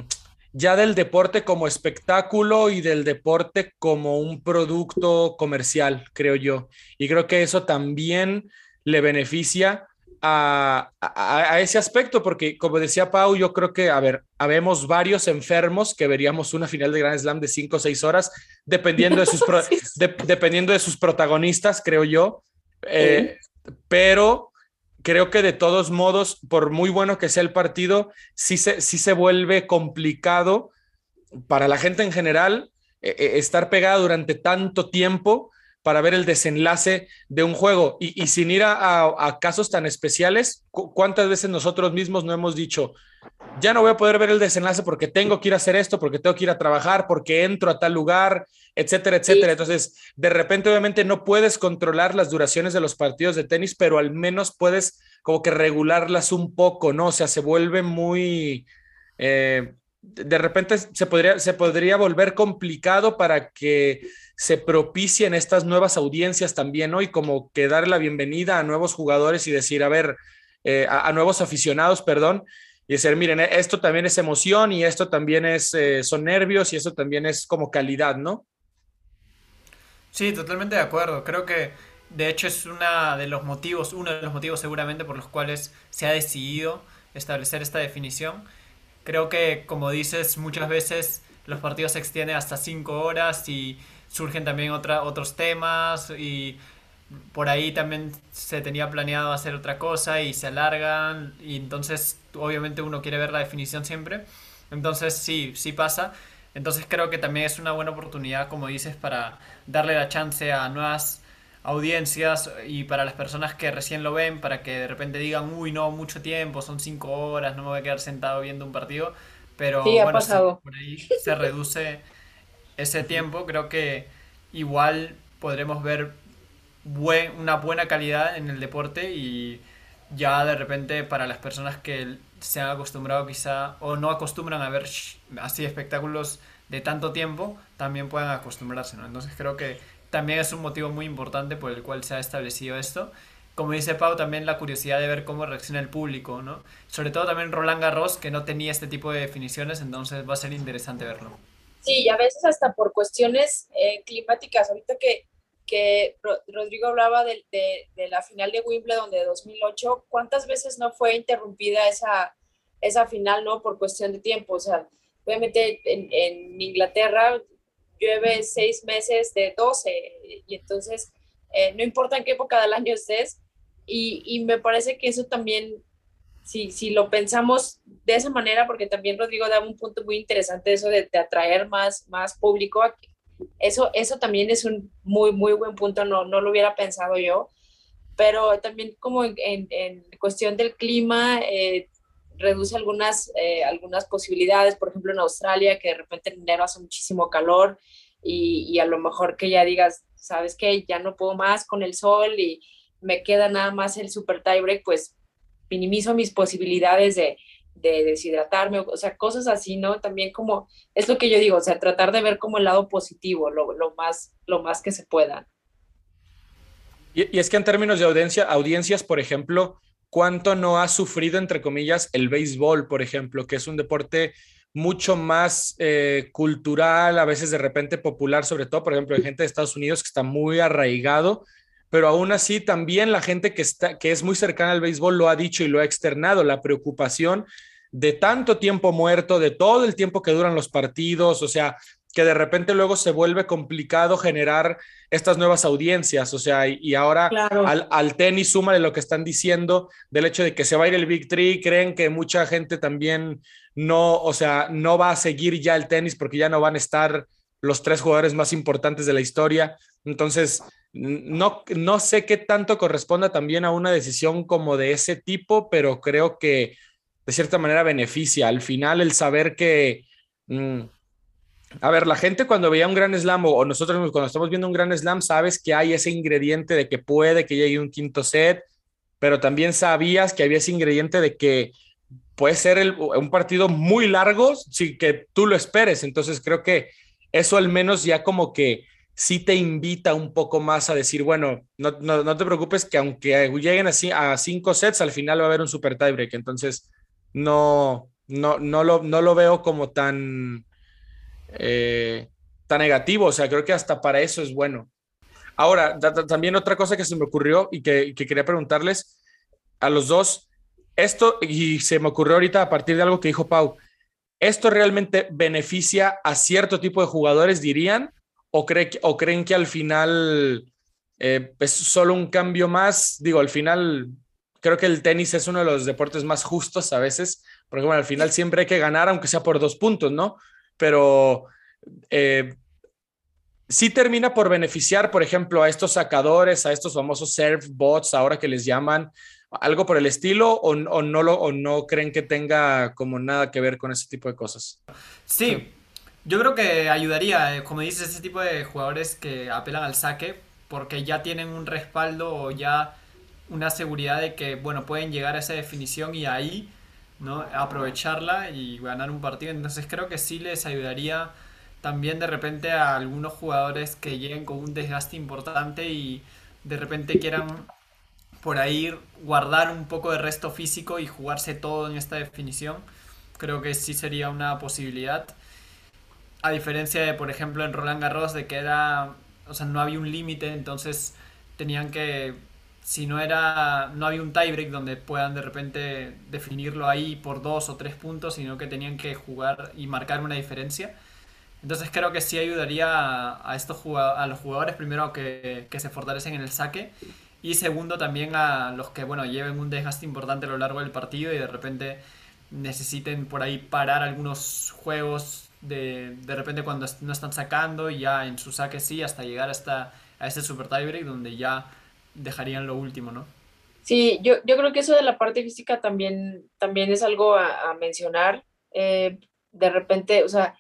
S2: ya del deporte como espectáculo y del deporte como un producto comercial, creo yo. Y creo que eso también le beneficia a, ese aspecto, porque como decía Pau, yo creo que, a ver, habemos varios enfermos que veríamos una final de Grand Slam de cinco o seis horas, dependiendo de sus, dependiendo de sus protagonistas, creo yo. Eh, pero creo que de todos modos, por muy bueno que sea el partido, sí se, sí se vuelve complicado para la gente en general eh, eh, estar pegada durante tanto tiempo para ver el desenlace de un juego. Y, sin ir a, casos tan especiales, ¿cuántas veces nosotros mismos no hemos dicho, ya no voy a poder ver el desenlace porque tengo que ir a hacer esto, porque tengo que ir a trabajar, porque entro a tal lugar, etcétera, etcétera? Entonces, de repente, obviamente, no puedes controlar las duraciones de los partidos de tenis, pero al menos puedes como que regularlas un poco, ¿no? O sea, se vuelve muy... Eh, de repente se podría, se podría volver complicado para que se propicien estas nuevas audiencias también, ¿no? Y como que dar la bienvenida a nuevos jugadores y decir, a ver, eh, a, nuevos aficionados, perdón, y decir, miren, esto también es emoción y esto también es, eh, son nervios y esto también es como calidad, ¿no?
S4: Sí, totalmente de acuerdo. Creo que de hecho es uno de los motivos, uno de los motivos seguramente por los cuales se ha decidido establecer esta definición Creo que, como dices, muchas veces los partidos se extienden hasta 5 horas y surgen también otra, otros temas y por ahí también se tenía planeado hacer otra cosa y se alargan y entonces obviamente uno quiere ver la definición siempre. Entonces sí, sí pasa. Entonces creo que también es una buena oportunidad, como dices, para darle la chance a nuevas audiencias y para las personas que recién lo ven, para que de repente digan, uy, no, mucho tiempo, son cinco horas, no me voy a quedar sentado viendo un partido, pero bueno, si por ahí se reduce ese tiempo, creo que igual podremos ver una buena calidad en el deporte y ya de repente para las personas que se han acostumbrado quizá o no acostumbran a ver así espectáculos de tanto tiempo, también puedan acostumbrarse, ¿no? Entonces creo que también es un motivo muy importante por el cual se ha establecido esto. Como dice Pau, también la curiosidad de ver cómo reacciona el público, ¿no? Sobre todo también Roland Garros, que no tenía este tipo de definiciones, entonces va a ser interesante verlo.
S3: Sí, y a veces hasta por cuestiones eh, climáticas. Ahorita que, que Rodrigo hablaba de, de, la final de Wimbledon de 2008, ¿cuántas veces no fue interrumpida esa, esa final, no? Por cuestión de tiempo. O sea, obviamente en, en Inglaterra llueve seis meses de 12 y entonces eh, no importa en qué época del año estés y, y me parece que eso también, si, si, lo pensamos de esa manera, porque también Rodrigo da un punto muy interesante eso de, atraer más, más público, eso, eso también es un muy, muy buen punto, no, no lo hubiera pensado yo, pero también como en, cuestión del clima, eh, reduce algunas, eh, algunas posibilidades, por ejemplo en Australia, que de repente en enero hace muchísimo calor y, y a lo mejor que ya digas, sabes que ya no puedo más con el sol y me queda nada más el super tiebreak, pues minimizo mis posibilidades de, de deshidratarme, o sea, cosas así, ¿no? También como, es lo que yo digo, o sea, tratar de ver como el lado positivo, lo, lo más, lo más que se pueda.
S2: Y, es que en términos de audiencia, audiencias, por ejemplo, cuánto no ha sufrido, entre comillas, el béisbol, por ejemplo, que es un deporte mucho más eh, cultural, a veces de repente popular, sobre todo, por ejemplo, hay gente de Estados Unidos que está muy arraigado, pero aún así también la gente que, está, que es muy cercana al béisbol lo ha dicho y lo ha externado, la preocupación de tanto tiempo muerto, de todo el tiempo que duran los partidos, o sea, que de repente luego se vuelve complicado generar estas nuevas audiencias, o sea, y, ahora al, al, tenis de lo que están diciendo del hecho de que se va a ir el Big Three, creen que mucha gente también no, o sea, no va a seguir ya el tenis porque ya no van a estar los tres jugadores más importantes de la historia, entonces no, no sé qué tanto corresponda también a una decisión como de ese tipo, pero creo que de cierta manera beneficia al final el saber que... Mm, a ver, la gente cuando veía un gran slam o, nosotros cuando estamos viendo un gran slam, sabes que hay ese ingrediente de que puede que llegue un quinto set, pero también sabías que había ese ingrediente de que puede ser un partido muy largo sin que tú lo esperes. Entonces creo que eso al menos ya como que sí te invita un poco más a decir, bueno, no, no, te preocupes que aunque lleguen así a cinco sets, al final va a haber un super tiebreak. Entonces, no, no, no, lo, no lo veo como tan, eh, tan negativo. O sea, creo que hasta para eso es bueno. Ahora, también otra cosa que se me ocurrió y que, que quería preguntarles a los dos, esto, y se me ocurrió ahorita a partir de algo que dijo Pau, ¿esto realmente beneficia a cierto tipo de jugadores, dirían? ¿O, cree, o creen que al final eh, es solo un cambio más? Digo, al final creo que el tenis es uno de los deportes más justos a veces, porque al final siempre hay que ganar, aunque sea por dos puntos, ¿no? Pero eh, sí termina por beneficiar, por ejemplo, a estos sacadores, a estos famosos serve bots, ahora que les llaman, algo por el estilo, o, no, lo, o no creen que tenga como nada que ver con ese tipo de cosas.
S4: Sí, yo creo que ayudaría, eh, como dices, ese tipo de jugadores que apelan al saque, porque ya tienen un respaldo o ya una seguridad de que, bueno, pueden llegar a esa definición y ahí, ¿no? Aprovecharla y ganar un partido. Entonces creo que sí les ayudaría también de repente a algunos jugadores que lleguen con un desgaste importante y de repente quieran por ahí guardar un poco de resto físico y jugarse todo en esta definición. Creo que sí sería una posibilidad. A diferencia de, por ejemplo, en Roland Garros, de que era, o sea, no había un límite, entonces tenían que, si no era, no había un tiebreak donde puedan de repente definirlo ahí por dos o tres puntos, sino que tenían que jugar y marcar una diferencia. Entonces creo que sí ayudaría a, estos a los jugadores primero que, que se fortalecen en el saque y segundo también a los que bueno lleven un desgaste importante a lo largo del partido y de repente necesiten por ahí parar algunos juegos de, de repente cuando no están sacando ya en su saque sí hasta llegar hasta a ese super tiebreak donde ya dejarían lo último, ¿no?
S3: Sí, yo, yo creo que eso de la parte física también, también es algo a, mencionar. Eh, de repente, o sea,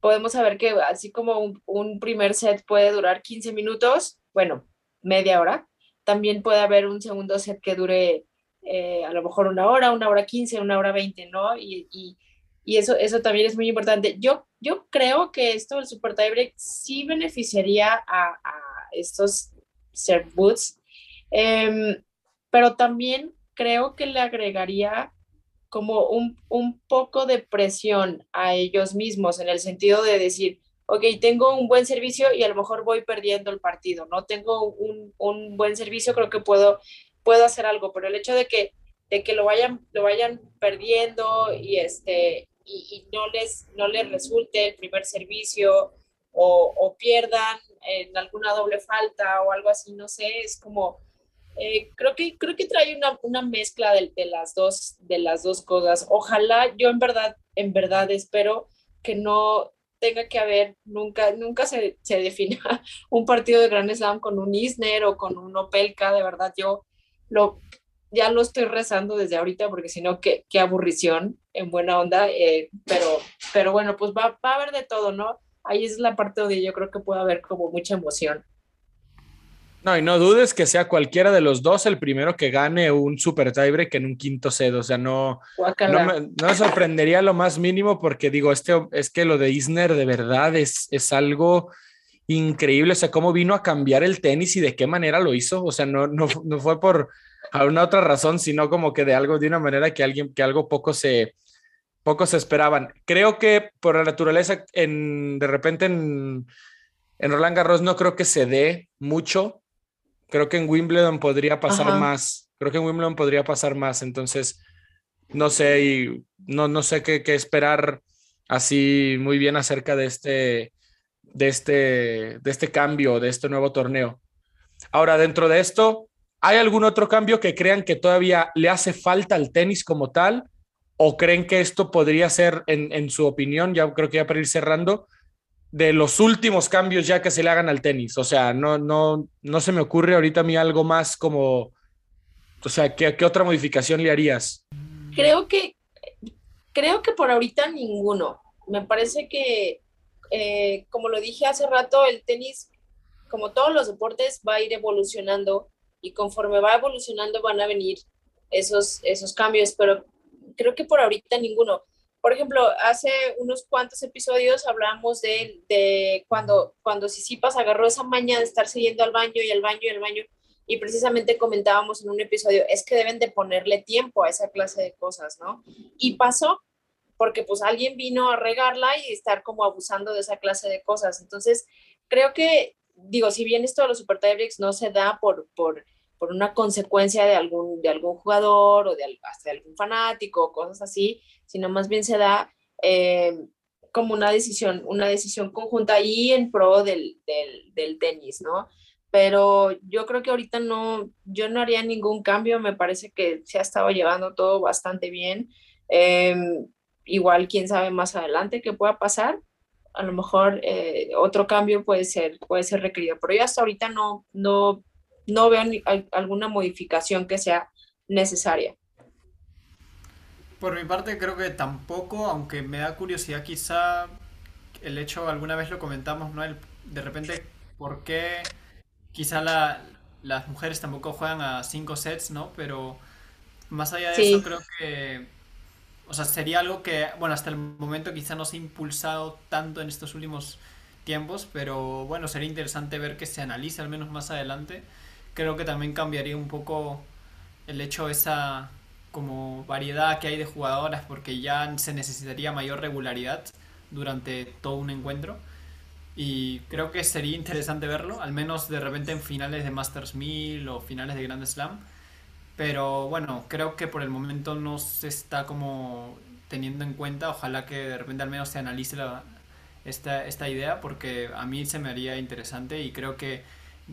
S3: podemos saber que así como un, primer set puede durar 15 minutos, bueno, media hora, también puede haber un segundo set que dure eh, a lo mejor una hora, una hora 15, una hora 20, ¿no? Y, y, eso, eso también es muy importante. Yo, yo creo que esto, el Super Tiebreak, sí beneficiaría a, a estos serve boots, em, pero también creo que le agregaría como un, un poco de presión a ellos mismos en el sentido de decir, ok, tengo un buen servicio y a lo mejor voy perdiendo el partido, ¿no? Tengo un, un, buen servicio, creo que puedo, puedo hacer algo, pero el hecho de que, de que lo, vayan, lo vayan perdiendo y, este, y, y no, les, no les resulte el primer servicio o, o, pierdan en alguna doble falta o algo así, no sé, es como eh, creo, que, creo que trae una, una mezcla de, de, las dos, de las dos cosas. Ojalá, yo en verdad, en verdad espero que no tenga que haber, nunca, nunca se, se defina un partido de Grand Slam con un Isner o con un Opelka, de verdad, yo lo, ya lo estoy rezando desde ahorita porque si no, qué, qué aburrición en buena onda, eh, pero, pero bueno, pues va, va a haber de todo, ¿no? Ahí es la parte donde yo creo que puede haber como mucha emoción.
S2: No, y no dudes que sea cualquiera de los dos el primero que gane un super tiebreak en un quinto set. O sea, no, no me, sorprendería lo más mínimo porque digo, este, es que lo de Isner de verdad es, es algo increíble. O sea, cómo vino a cambiar el tenis y de qué manera lo hizo. O sea, no, no, no fue por alguna otra razón, sino como que de algo, de una manera que alguien, que algo poco se, poco se esperaban. Creo que por la naturaleza, en, de repente en, en Roland Garros no creo que se dé mucho Creo que en Wimbledon podría pasar más. Creo que en Wimbledon podría pasar más. Entonces, no sé, y no, no sé qué, qué esperar así muy bien acerca de este, de, este, de este cambio, de este nuevo torneo. Ahora, dentro de esto, ¿hay algún otro cambio que crean que todavía le hace falta al tenis como tal? ¿O creen que esto podría ser, en, en su opinión, ya creo que ya para ir cerrando, de los últimos cambios ya que se le hagan al tenis. O sea, no, no, no se me ocurre ahorita a mí algo más como, o sea, ¿qué, qué otra modificación le harías?
S3: Creo que, creo que por ahorita ninguno. Me parece que, eh, como lo dije hace rato, el tenis, como todos los deportes, va a ir evolucionando y conforme va evolucionando van a venir esos, esos cambios, pero creo que por ahorita ninguno. por ejemplo, hace unos cuantos episodios hablamos de, de cuando, cuando Sisipas agarró esa maña de estar siguiendo al baño y al baño y al baño, y precisamente comentábamos en un episodio, es que deben de ponerle tiempo a esa clase de cosas, ¿no? Y pasó, porque pues alguien vino a regarla y estar como abusando de esa clase de cosas. Entonces, creo que, digo, si bien esto de los Super no se da por, por, por una consecuencia de algún, de algún jugador o de, hasta de algún fanático o cosas así, sino más bien se da eh, como una decisión, una decisión conjunta y en pro del, del, del tenis, ¿no? pero yo creo que ahorita no, yo no haría ningún cambio, me parece que se ha estado llevando todo bastante bien. Em, igual, quién sabe más adelante qué pueda pasar, a lo mejor eh, otro cambio puede ser, puede ser requerido, pero yo hasta ahorita no, no, no veo ni, alguna modificación que sea necesaria.
S4: Por mi parte creo que tampoco, aunque me da curiosidad quizá el hecho, alguna vez lo comentamos, ¿no? El, de repente, ¿por qué quizá la, las mujeres tampoco juegan a cinco sets, ¿no? Pero más allá de eso, creo que, o sea, sería algo que, bueno, hasta el momento quizá no se ha impulsado tanto en estos últimos tiempos, pero bueno, sería interesante ver que se analice al menos más adelante. Creo que también cambiaría un poco el hecho esa como variedad que hay de jugadoras porque ya se necesitaría mayor regularidad durante todo un encuentro. Y creo que sería interesante verlo, al menos de repente en finales de Masters 1000 o finales de Grand Slam. Pero bueno, creo que por el momento no se está como teniendo en cuenta. Ojalá que de repente al menos se analice esta, esta idea porque a mí se me haría interesante y creo que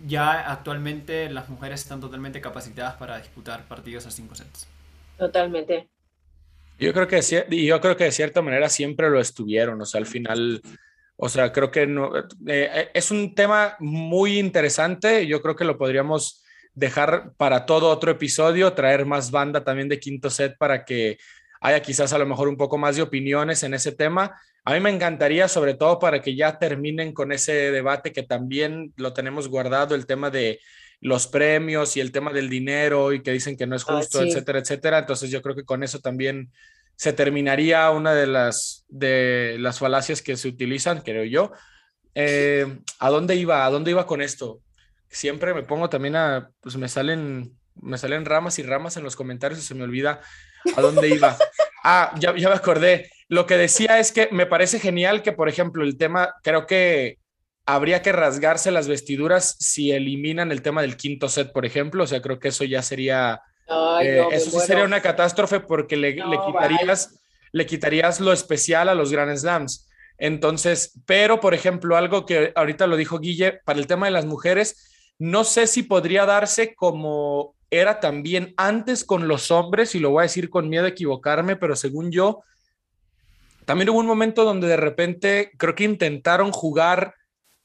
S4: ya actualmente las mujeres están totalmente capacitadas para disputar partidos a cinco sets.
S3: Totalmente.
S2: Yo creo que yo creo que de cierta manera siempre lo estuvieron, o sea, al final o sea, creo que no, eh, eh, es un tema muy interesante. Yo creo que lo podríamos dejar para todo otro episodio, traer más banda también de quinto set para que haya quizás a lo mejor un poco más de opiniones en ese tema. A mí me encantaría, sobre todo para que ya terminen con ese debate que también lo tenemos guardado, el tema de los premios y el tema del dinero y que dicen que no es ah, justo, etcétera, etcétera. Entonces yo creo que con eso también se terminaría una de las, de las falacias que se utilizan, creo yo. Eh, ¿A dónde iba? ¿A dónde iba con esto? Siempre me pongo también a, pues me salen, me salen ramas y ramas en los comentarios y se me olvida a dónde iba. Ah, ya, ya me acordé. Lo que decía es que me parece genial que, por ejemplo, el tema, creo que habría que rasgarse las vestiduras si eliminan el tema del quinto set, por ejemplo. O sea, creo que eso ya sería eh, eso sí sería una catástrofe porque le, le, quitarías, le quitarías lo especial a los Grand Slams. Entonces, pero por ejemplo, algo que ahorita lo dijo Guille, para el tema de las mujeres, no sé si podría darse como era también antes con los hombres, y lo voy a decir con miedo a equivocarme, pero según yo, también hubo un momento donde de repente creo que intentaron jugar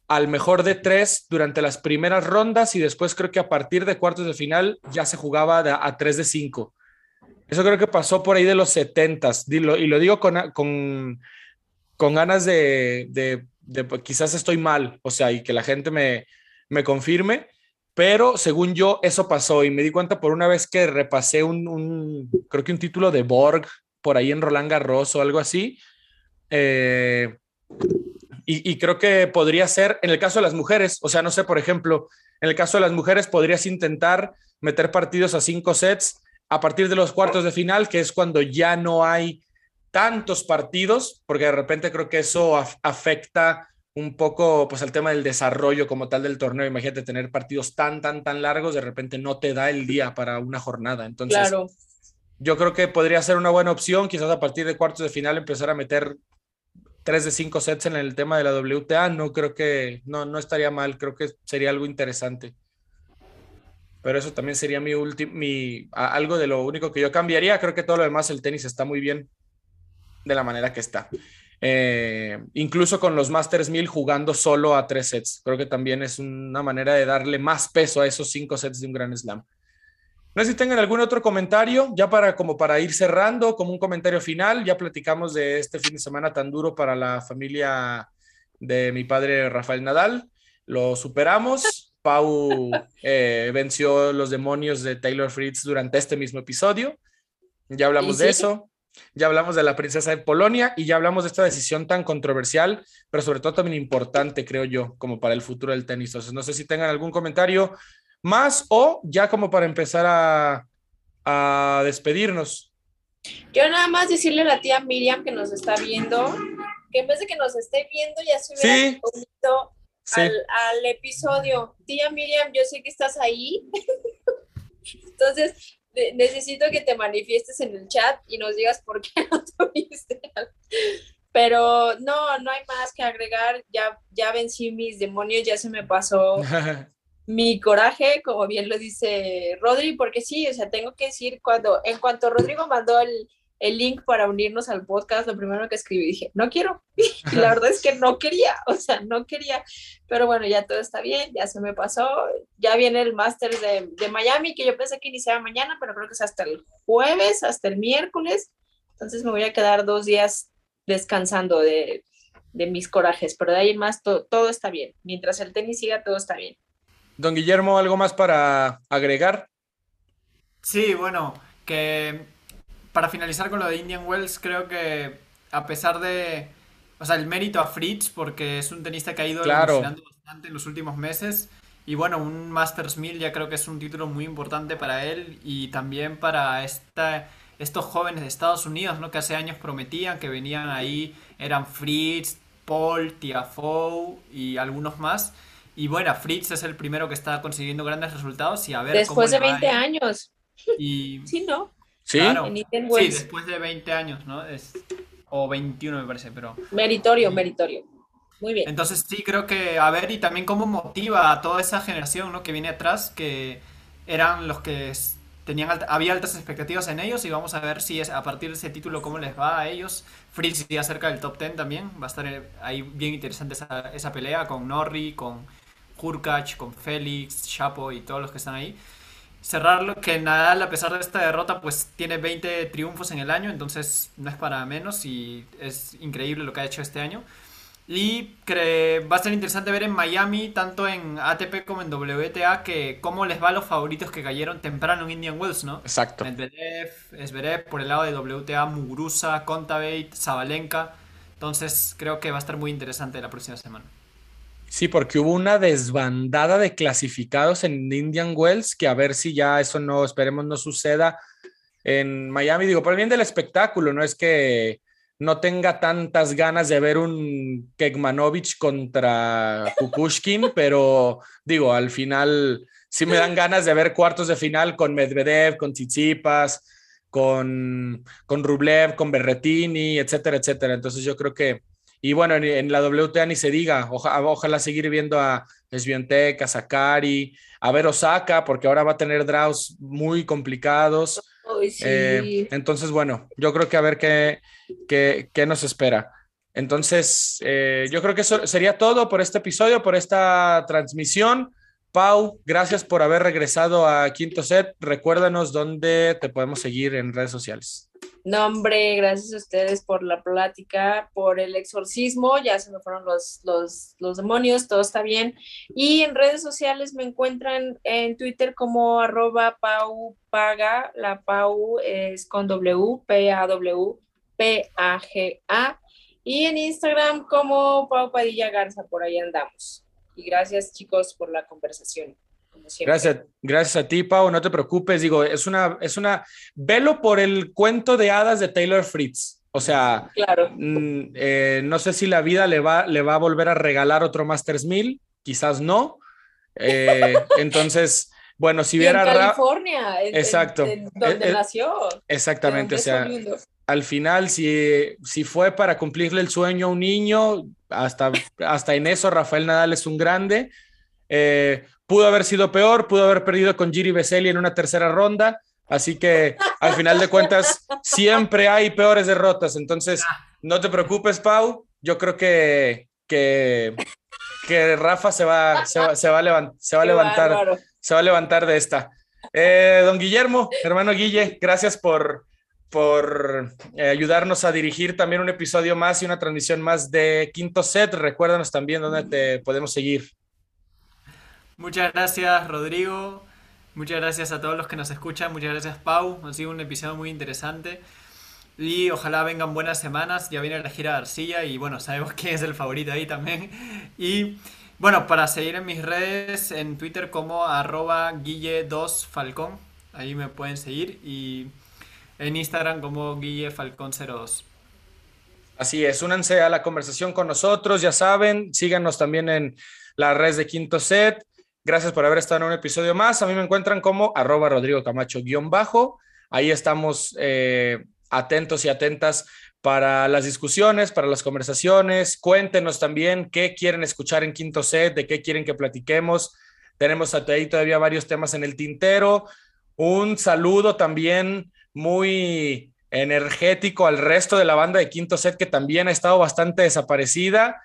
S2: al mejor de tres durante las primeras rondas y después creo que a partir de cuartos de final ya se jugaba a tres de cinco. Eso creo que pasó por ahí de los setentas y lo digo con, con, con ganas de, de, de, quizás estoy mal, o sea, y que la gente me, me confirme, pero según yo eso pasó y me di cuenta por una vez que repasé un, creo que un título de Borg por ahí en Roland Garros o algo así. Eh, y, creo que podría ser en el caso de las mujeres, o sea, no sé, por ejemplo, en el caso de las mujeres podrías intentar meter partidos a cinco sets a partir de los cuartos de final, que es cuando ya no hay tantos partidos, porque de repente creo que eso afecta un poco pues al tema del desarrollo como tal del torneo. Imagínate tener partidos tan, tan, tan largos, de repente no te da el día para una jornada. Entonces, claro. yo creo que podría ser una buena opción, quizás a partir de cuartos de final empezar a meter tres de cinco sets en el tema de la WTA, no creo que, no, no estaría mal, creo que sería algo interesante. Pero eso también sería mi último, mi, algo de lo único que yo cambiaría. Creo que todo lo demás, el tenis está muy bien de la manera que está. Eh, incluso con los Masters 1000 jugando solo a tres sets. Creo que también es una manera de darle más peso a esos cinco sets de un Gran Slam. No sé si tengan algún otro comentario, ya para como para ir cerrando, como un comentario final. Ya platicamos de este fin de semana tan duro para la familia de mi padre Rafael Nadal. Lo superamos. Pau eh, venció los demonios de Taylor Fritz durante este mismo episodio. Ya hablamos de eso. Ya hablamos de la princesa de Polonia y ya hablamos de esta decisión tan controversial, pero sobre todo también importante, creo yo, como para el futuro del tenis. Entonces, no sé si tengan algún comentario más o ya como para empezar a, a despedirnos.
S3: Yo nada más decirle a la tía Miriam que nos está viendo, que en vez de que nos esté viendo ya se hubiera unido al, episodio. Tía Miriam, yo sé que estás ahí. Entonces, necesito que te manifiestes en el chat y nos digas por qué no tuviste. Pero no, no hay más que agregar. Ya, ya vencí mis demonios, ya se me pasó mi coraje, como bien lo dice Rodri, porque sí, o sea, tengo que decir, cuando, en cuanto Rodrigo mandó el, el link para unirnos al podcast, lo primero que escribí dije, no quiero. Y la verdad es que no quería, o sea, no quería. Pero bueno, ya todo está bien, ya se me pasó. Ya viene el máster de, de, Miami, que yo pensé que iniciaba mañana, pero creo que es hasta el jueves, hasta el miércoles. Entonces me voy a quedar dos días descansando de, de mis corajes, pero de ahí más todo está bien. Mientras el tenis siga, todo está bien.
S2: Don Guillermo, ¿algo más para agregar?
S4: Sí, bueno, que para finalizar con lo de Indian Wells, creo que a pesar de, o sea, el mérito a Fritz, porque es un tenista que ha ido evolucionando bastante en los últimos meses, y bueno, un Masters 1000 ya creo que es un título muy importante para él y también para esta, estos jóvenes de Estados Unidos, ¿no? Que hace años prometían que venían ahí, eran Fritz, Paul, Tiafoe y algunos más. Y bueno, Fritz es el primero que está consiguiendo grandes resultados y a ver
S3: Después de 20 años.
S4: Y...
S3: Sí, ¿no?
S2: Sí,
S4: sí, después de 20 años, ¿no? Es... O 21 me parece, pero...
S3: Meritorio, meritorio. Muy bien.
S4: Entonces sí, creo que, a ver, y también cómo motiva a toda esa generación, ¿no? Que viene atrás, que eran los que tenían había altas expectativas en ellos y vamos a ver si es a partir de ese título cómo les va a ellos. Fritz ya cerca del top 10 también, va a estar ahí bien interesante esa, esa pelea con Norri, con Hurkacz, con Félix, Chapo y todos los que están ahí. Cerrarlo, que Nadal, a pesar de esta derrota, pues tiene 20 triunfos en el año, entonces no es para menos y es increíble lo que ha hecho este año. Y va a ser interesante ver en Miami, tanto en ATP como en WTA, que cómo les va a los favoritos que cayeron temprano en Indian Wells, ¿no?
S2: Exacto.
S4: Medvedev, Esberev, por el lado de WTA, Muguruza, Kontaveit, Zabalenka. Entonces creo que va a estar muy interesante la próxima semana.
S2: Sí, porque hubo una desbandada de clasificados en Indian Wells, que a ver si ya eso no, esperemos no suceda en Miami. Digo, por el bien del espectáculo, no es que no tenga tantas ganas de ver un Kekmanovic contra Kukushkin, pero digo, al final sí me dan ganas de ver cuartos de final con Medvedev, con Tsitsipas, con, con Rublev, con Berretini, etcétera, etcétera. Entonces yo creo que y bueno, en, la WTA ni se diga, ojalá seguir viendo a Sviantec, a Sakari, a ver Osaka, porque ahora va a tener draws muy complicados. Eh, entonces, bueno, yo creo que a ver qué, qué, qué nos espera. Entonces, eh, yo creo que eso sería todo por este episodio, por esta transmisión. Pau, gracias por haber regresado a Quinto Set. Recuérdanos dónde te podemos seguir en redes sociales.
S3: No, hombre, gracias a ustedes por la plática, por el exorcismo, ya se me fueron los, los, los demonios, todo está bien. Y en redes sociales me encuentran en Twitter como arroba Pau Paga, la Pau es con W, P-A-W, P-A-G-A. Y en Instagram como Pau Padilla Garza, por ahí andamos. Y gracias chicos por la conversación.
S2: Gracias, gracias a ti, Pau. No te preocupes. Digo, es una, es una. Velo por el cuento de hadas de Taylor Fritz. O sea,
S3: claro.
S2: Mm, eh, no sé si la vida le va, le va a volver a regalar otro Masters 1000, quizás no. Eh, entonces, bueno, si viera.
S3: En California,
S2: exacto.
S3: donde eh, nació.
S2: Exactamente, o sea, al final, si, si fue para cumplirle el sueño a un niño, hasta, hasta en eso Rafael Nadal es un grande. Eh, Pudo haber sido peor, pudo haber perdido con Giri Veseli en una tercera ronda. Así que al final de cuentas, siempre hay peores derrotas. Entonces, no te preocupes, Pau. Yo creo que, que, que Rafa se va, se va, se va, a, levantar, se va a levantar de esta. Eh, don Guillermo, hermano Guille, gracias por, por eh, ayudarnos a dirigir también un episodio más y una transmisión más de Quinto Set. Recuérdanos también dónde te podemos seguir.
S4: Muchas gracias, Rodrigo. Muchas gracias a todos los que nos escuchan. Muchas gracias, Pau. Ha sido un episodio muy interesante. Y ojalá vengan buenas semanas. Ya viene la gira de Arcilla y bueno, sabemos quién es el favorito ahí también. Y bueno, para seguir en mis redes, en Twitter como arroba guille2falcón. Ahí me pueden seguir. Y en Instagram como guillefalcón02.
S2: Así es, únanse a la conversación con nosotros, ya saben, síganos también en las redes de Quinto Set. Gracias por haber estado en un episodio más. A mí me encuentran como arroba Rodrigo Camacho guion bajo. Ahí estamos eh, atentos y atentas para las discusiones, para las conversaciones. Cuéntenos también qué quieren escuchar en Quinto Set, de qué quieren que platiquemos. Tenemos ahí todavía varios temas en el tintero. Un saludo también muy energético al resto de la banda de Quinto Set que también ha estado bastante desaparecida.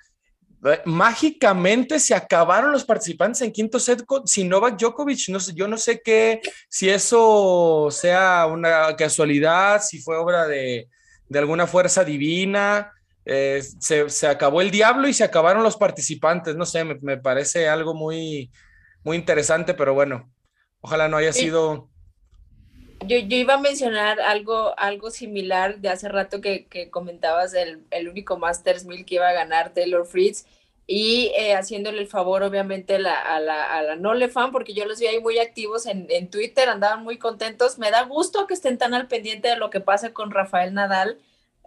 S2: Eh, mágicamente se acabaron los participantes en quinto set sin Novak Djokovic. No sé, yo no sé qué, si eso sea una casualidad, si fue obra de, de alguna fuerza divina. Eh, se, se, acabó el diablo y se acabaron los participantes. No sé, me, me, parece algo muy, muy interesante, pero bueno, ojalá no haya sido.
S3: Yo, yo iba a mencionar algo, algo similar de hace rato que, que comentabas el, el, único Masters 1000 que iba a ganar Taylor Fritz y eh, haciéndole el favor obviamente la, a, la, a la Nole fan porque yo los vi ahí muy activos en, en, Twitter, andaban muy contentos. Me da gusto que estén tan al pendiente de lo que pasa con Rafael Nadal.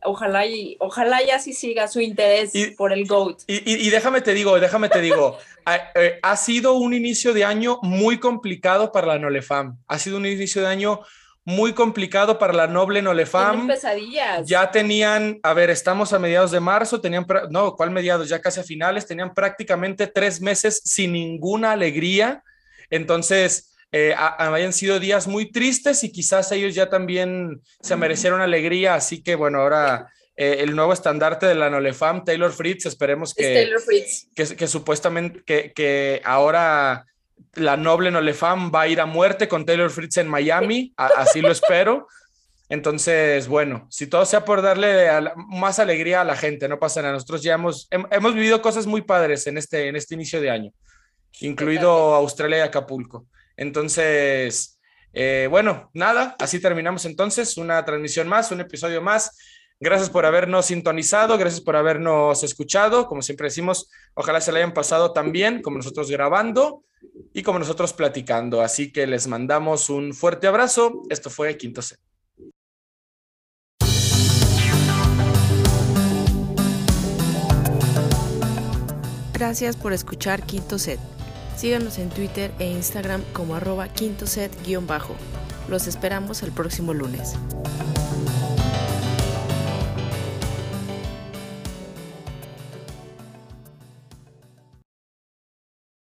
S3: Ojalá y ojalá ya sí siga su interés
S2: y,
S3: por el GOAT.
S2: Y, y, y, déjame te digo, déjame te digo, ha, eh, ha, sido un inicio de año muy complicado para la Nolefam. Ha sido un inicio de año muy complicado para la noble Nolefam.
S3: pesadillas.
S2: Ya tenían, a ver, estamos a mediados de marzo, tenían, no, ¿cuál mediados? Ya casi a finales, tenían prácticamente tres meses sin ninguna alegría. Entonces, eh, habían sido días muy tristes y quizás ellos ya también se merecieron alegría. Así que, bueno, ahora eh, el nuevo estandarte de la Nolefam, Taylor Fritz, esperemos que,
S3: Taylor Fritz.
S2: que, que supuestamente, que, que ahora la noble Nolefam va a ir a muerte con Taylor Fritz en Miami, a, así lo espero. Entonces, bueno, si todo sea por darle a la, más alegría a la gente, no pasa nada. Nosotros ya hemos, hemos vivido cosas muy padres en este, en este inicio de año, incluido Australia y Acapulco. Entonces, eh, bueno, nada, así terminamos entonces una transmisión más, un episodio más. Gracias por habernos sintonizado, gracias por habernos escuchado. Como siempre decimos, ojalá se le hayan pasado tan bien como nosotros grabando y como nosotros platicando. Así que les mandamos un fuerte abrazo. Esto fue Quinto Set.
S1: Gracias por escuchar Quinto Set. Síganos en Twitter e Instagram como arroba quinto set-bajo. Los esperamos el próximo lunes.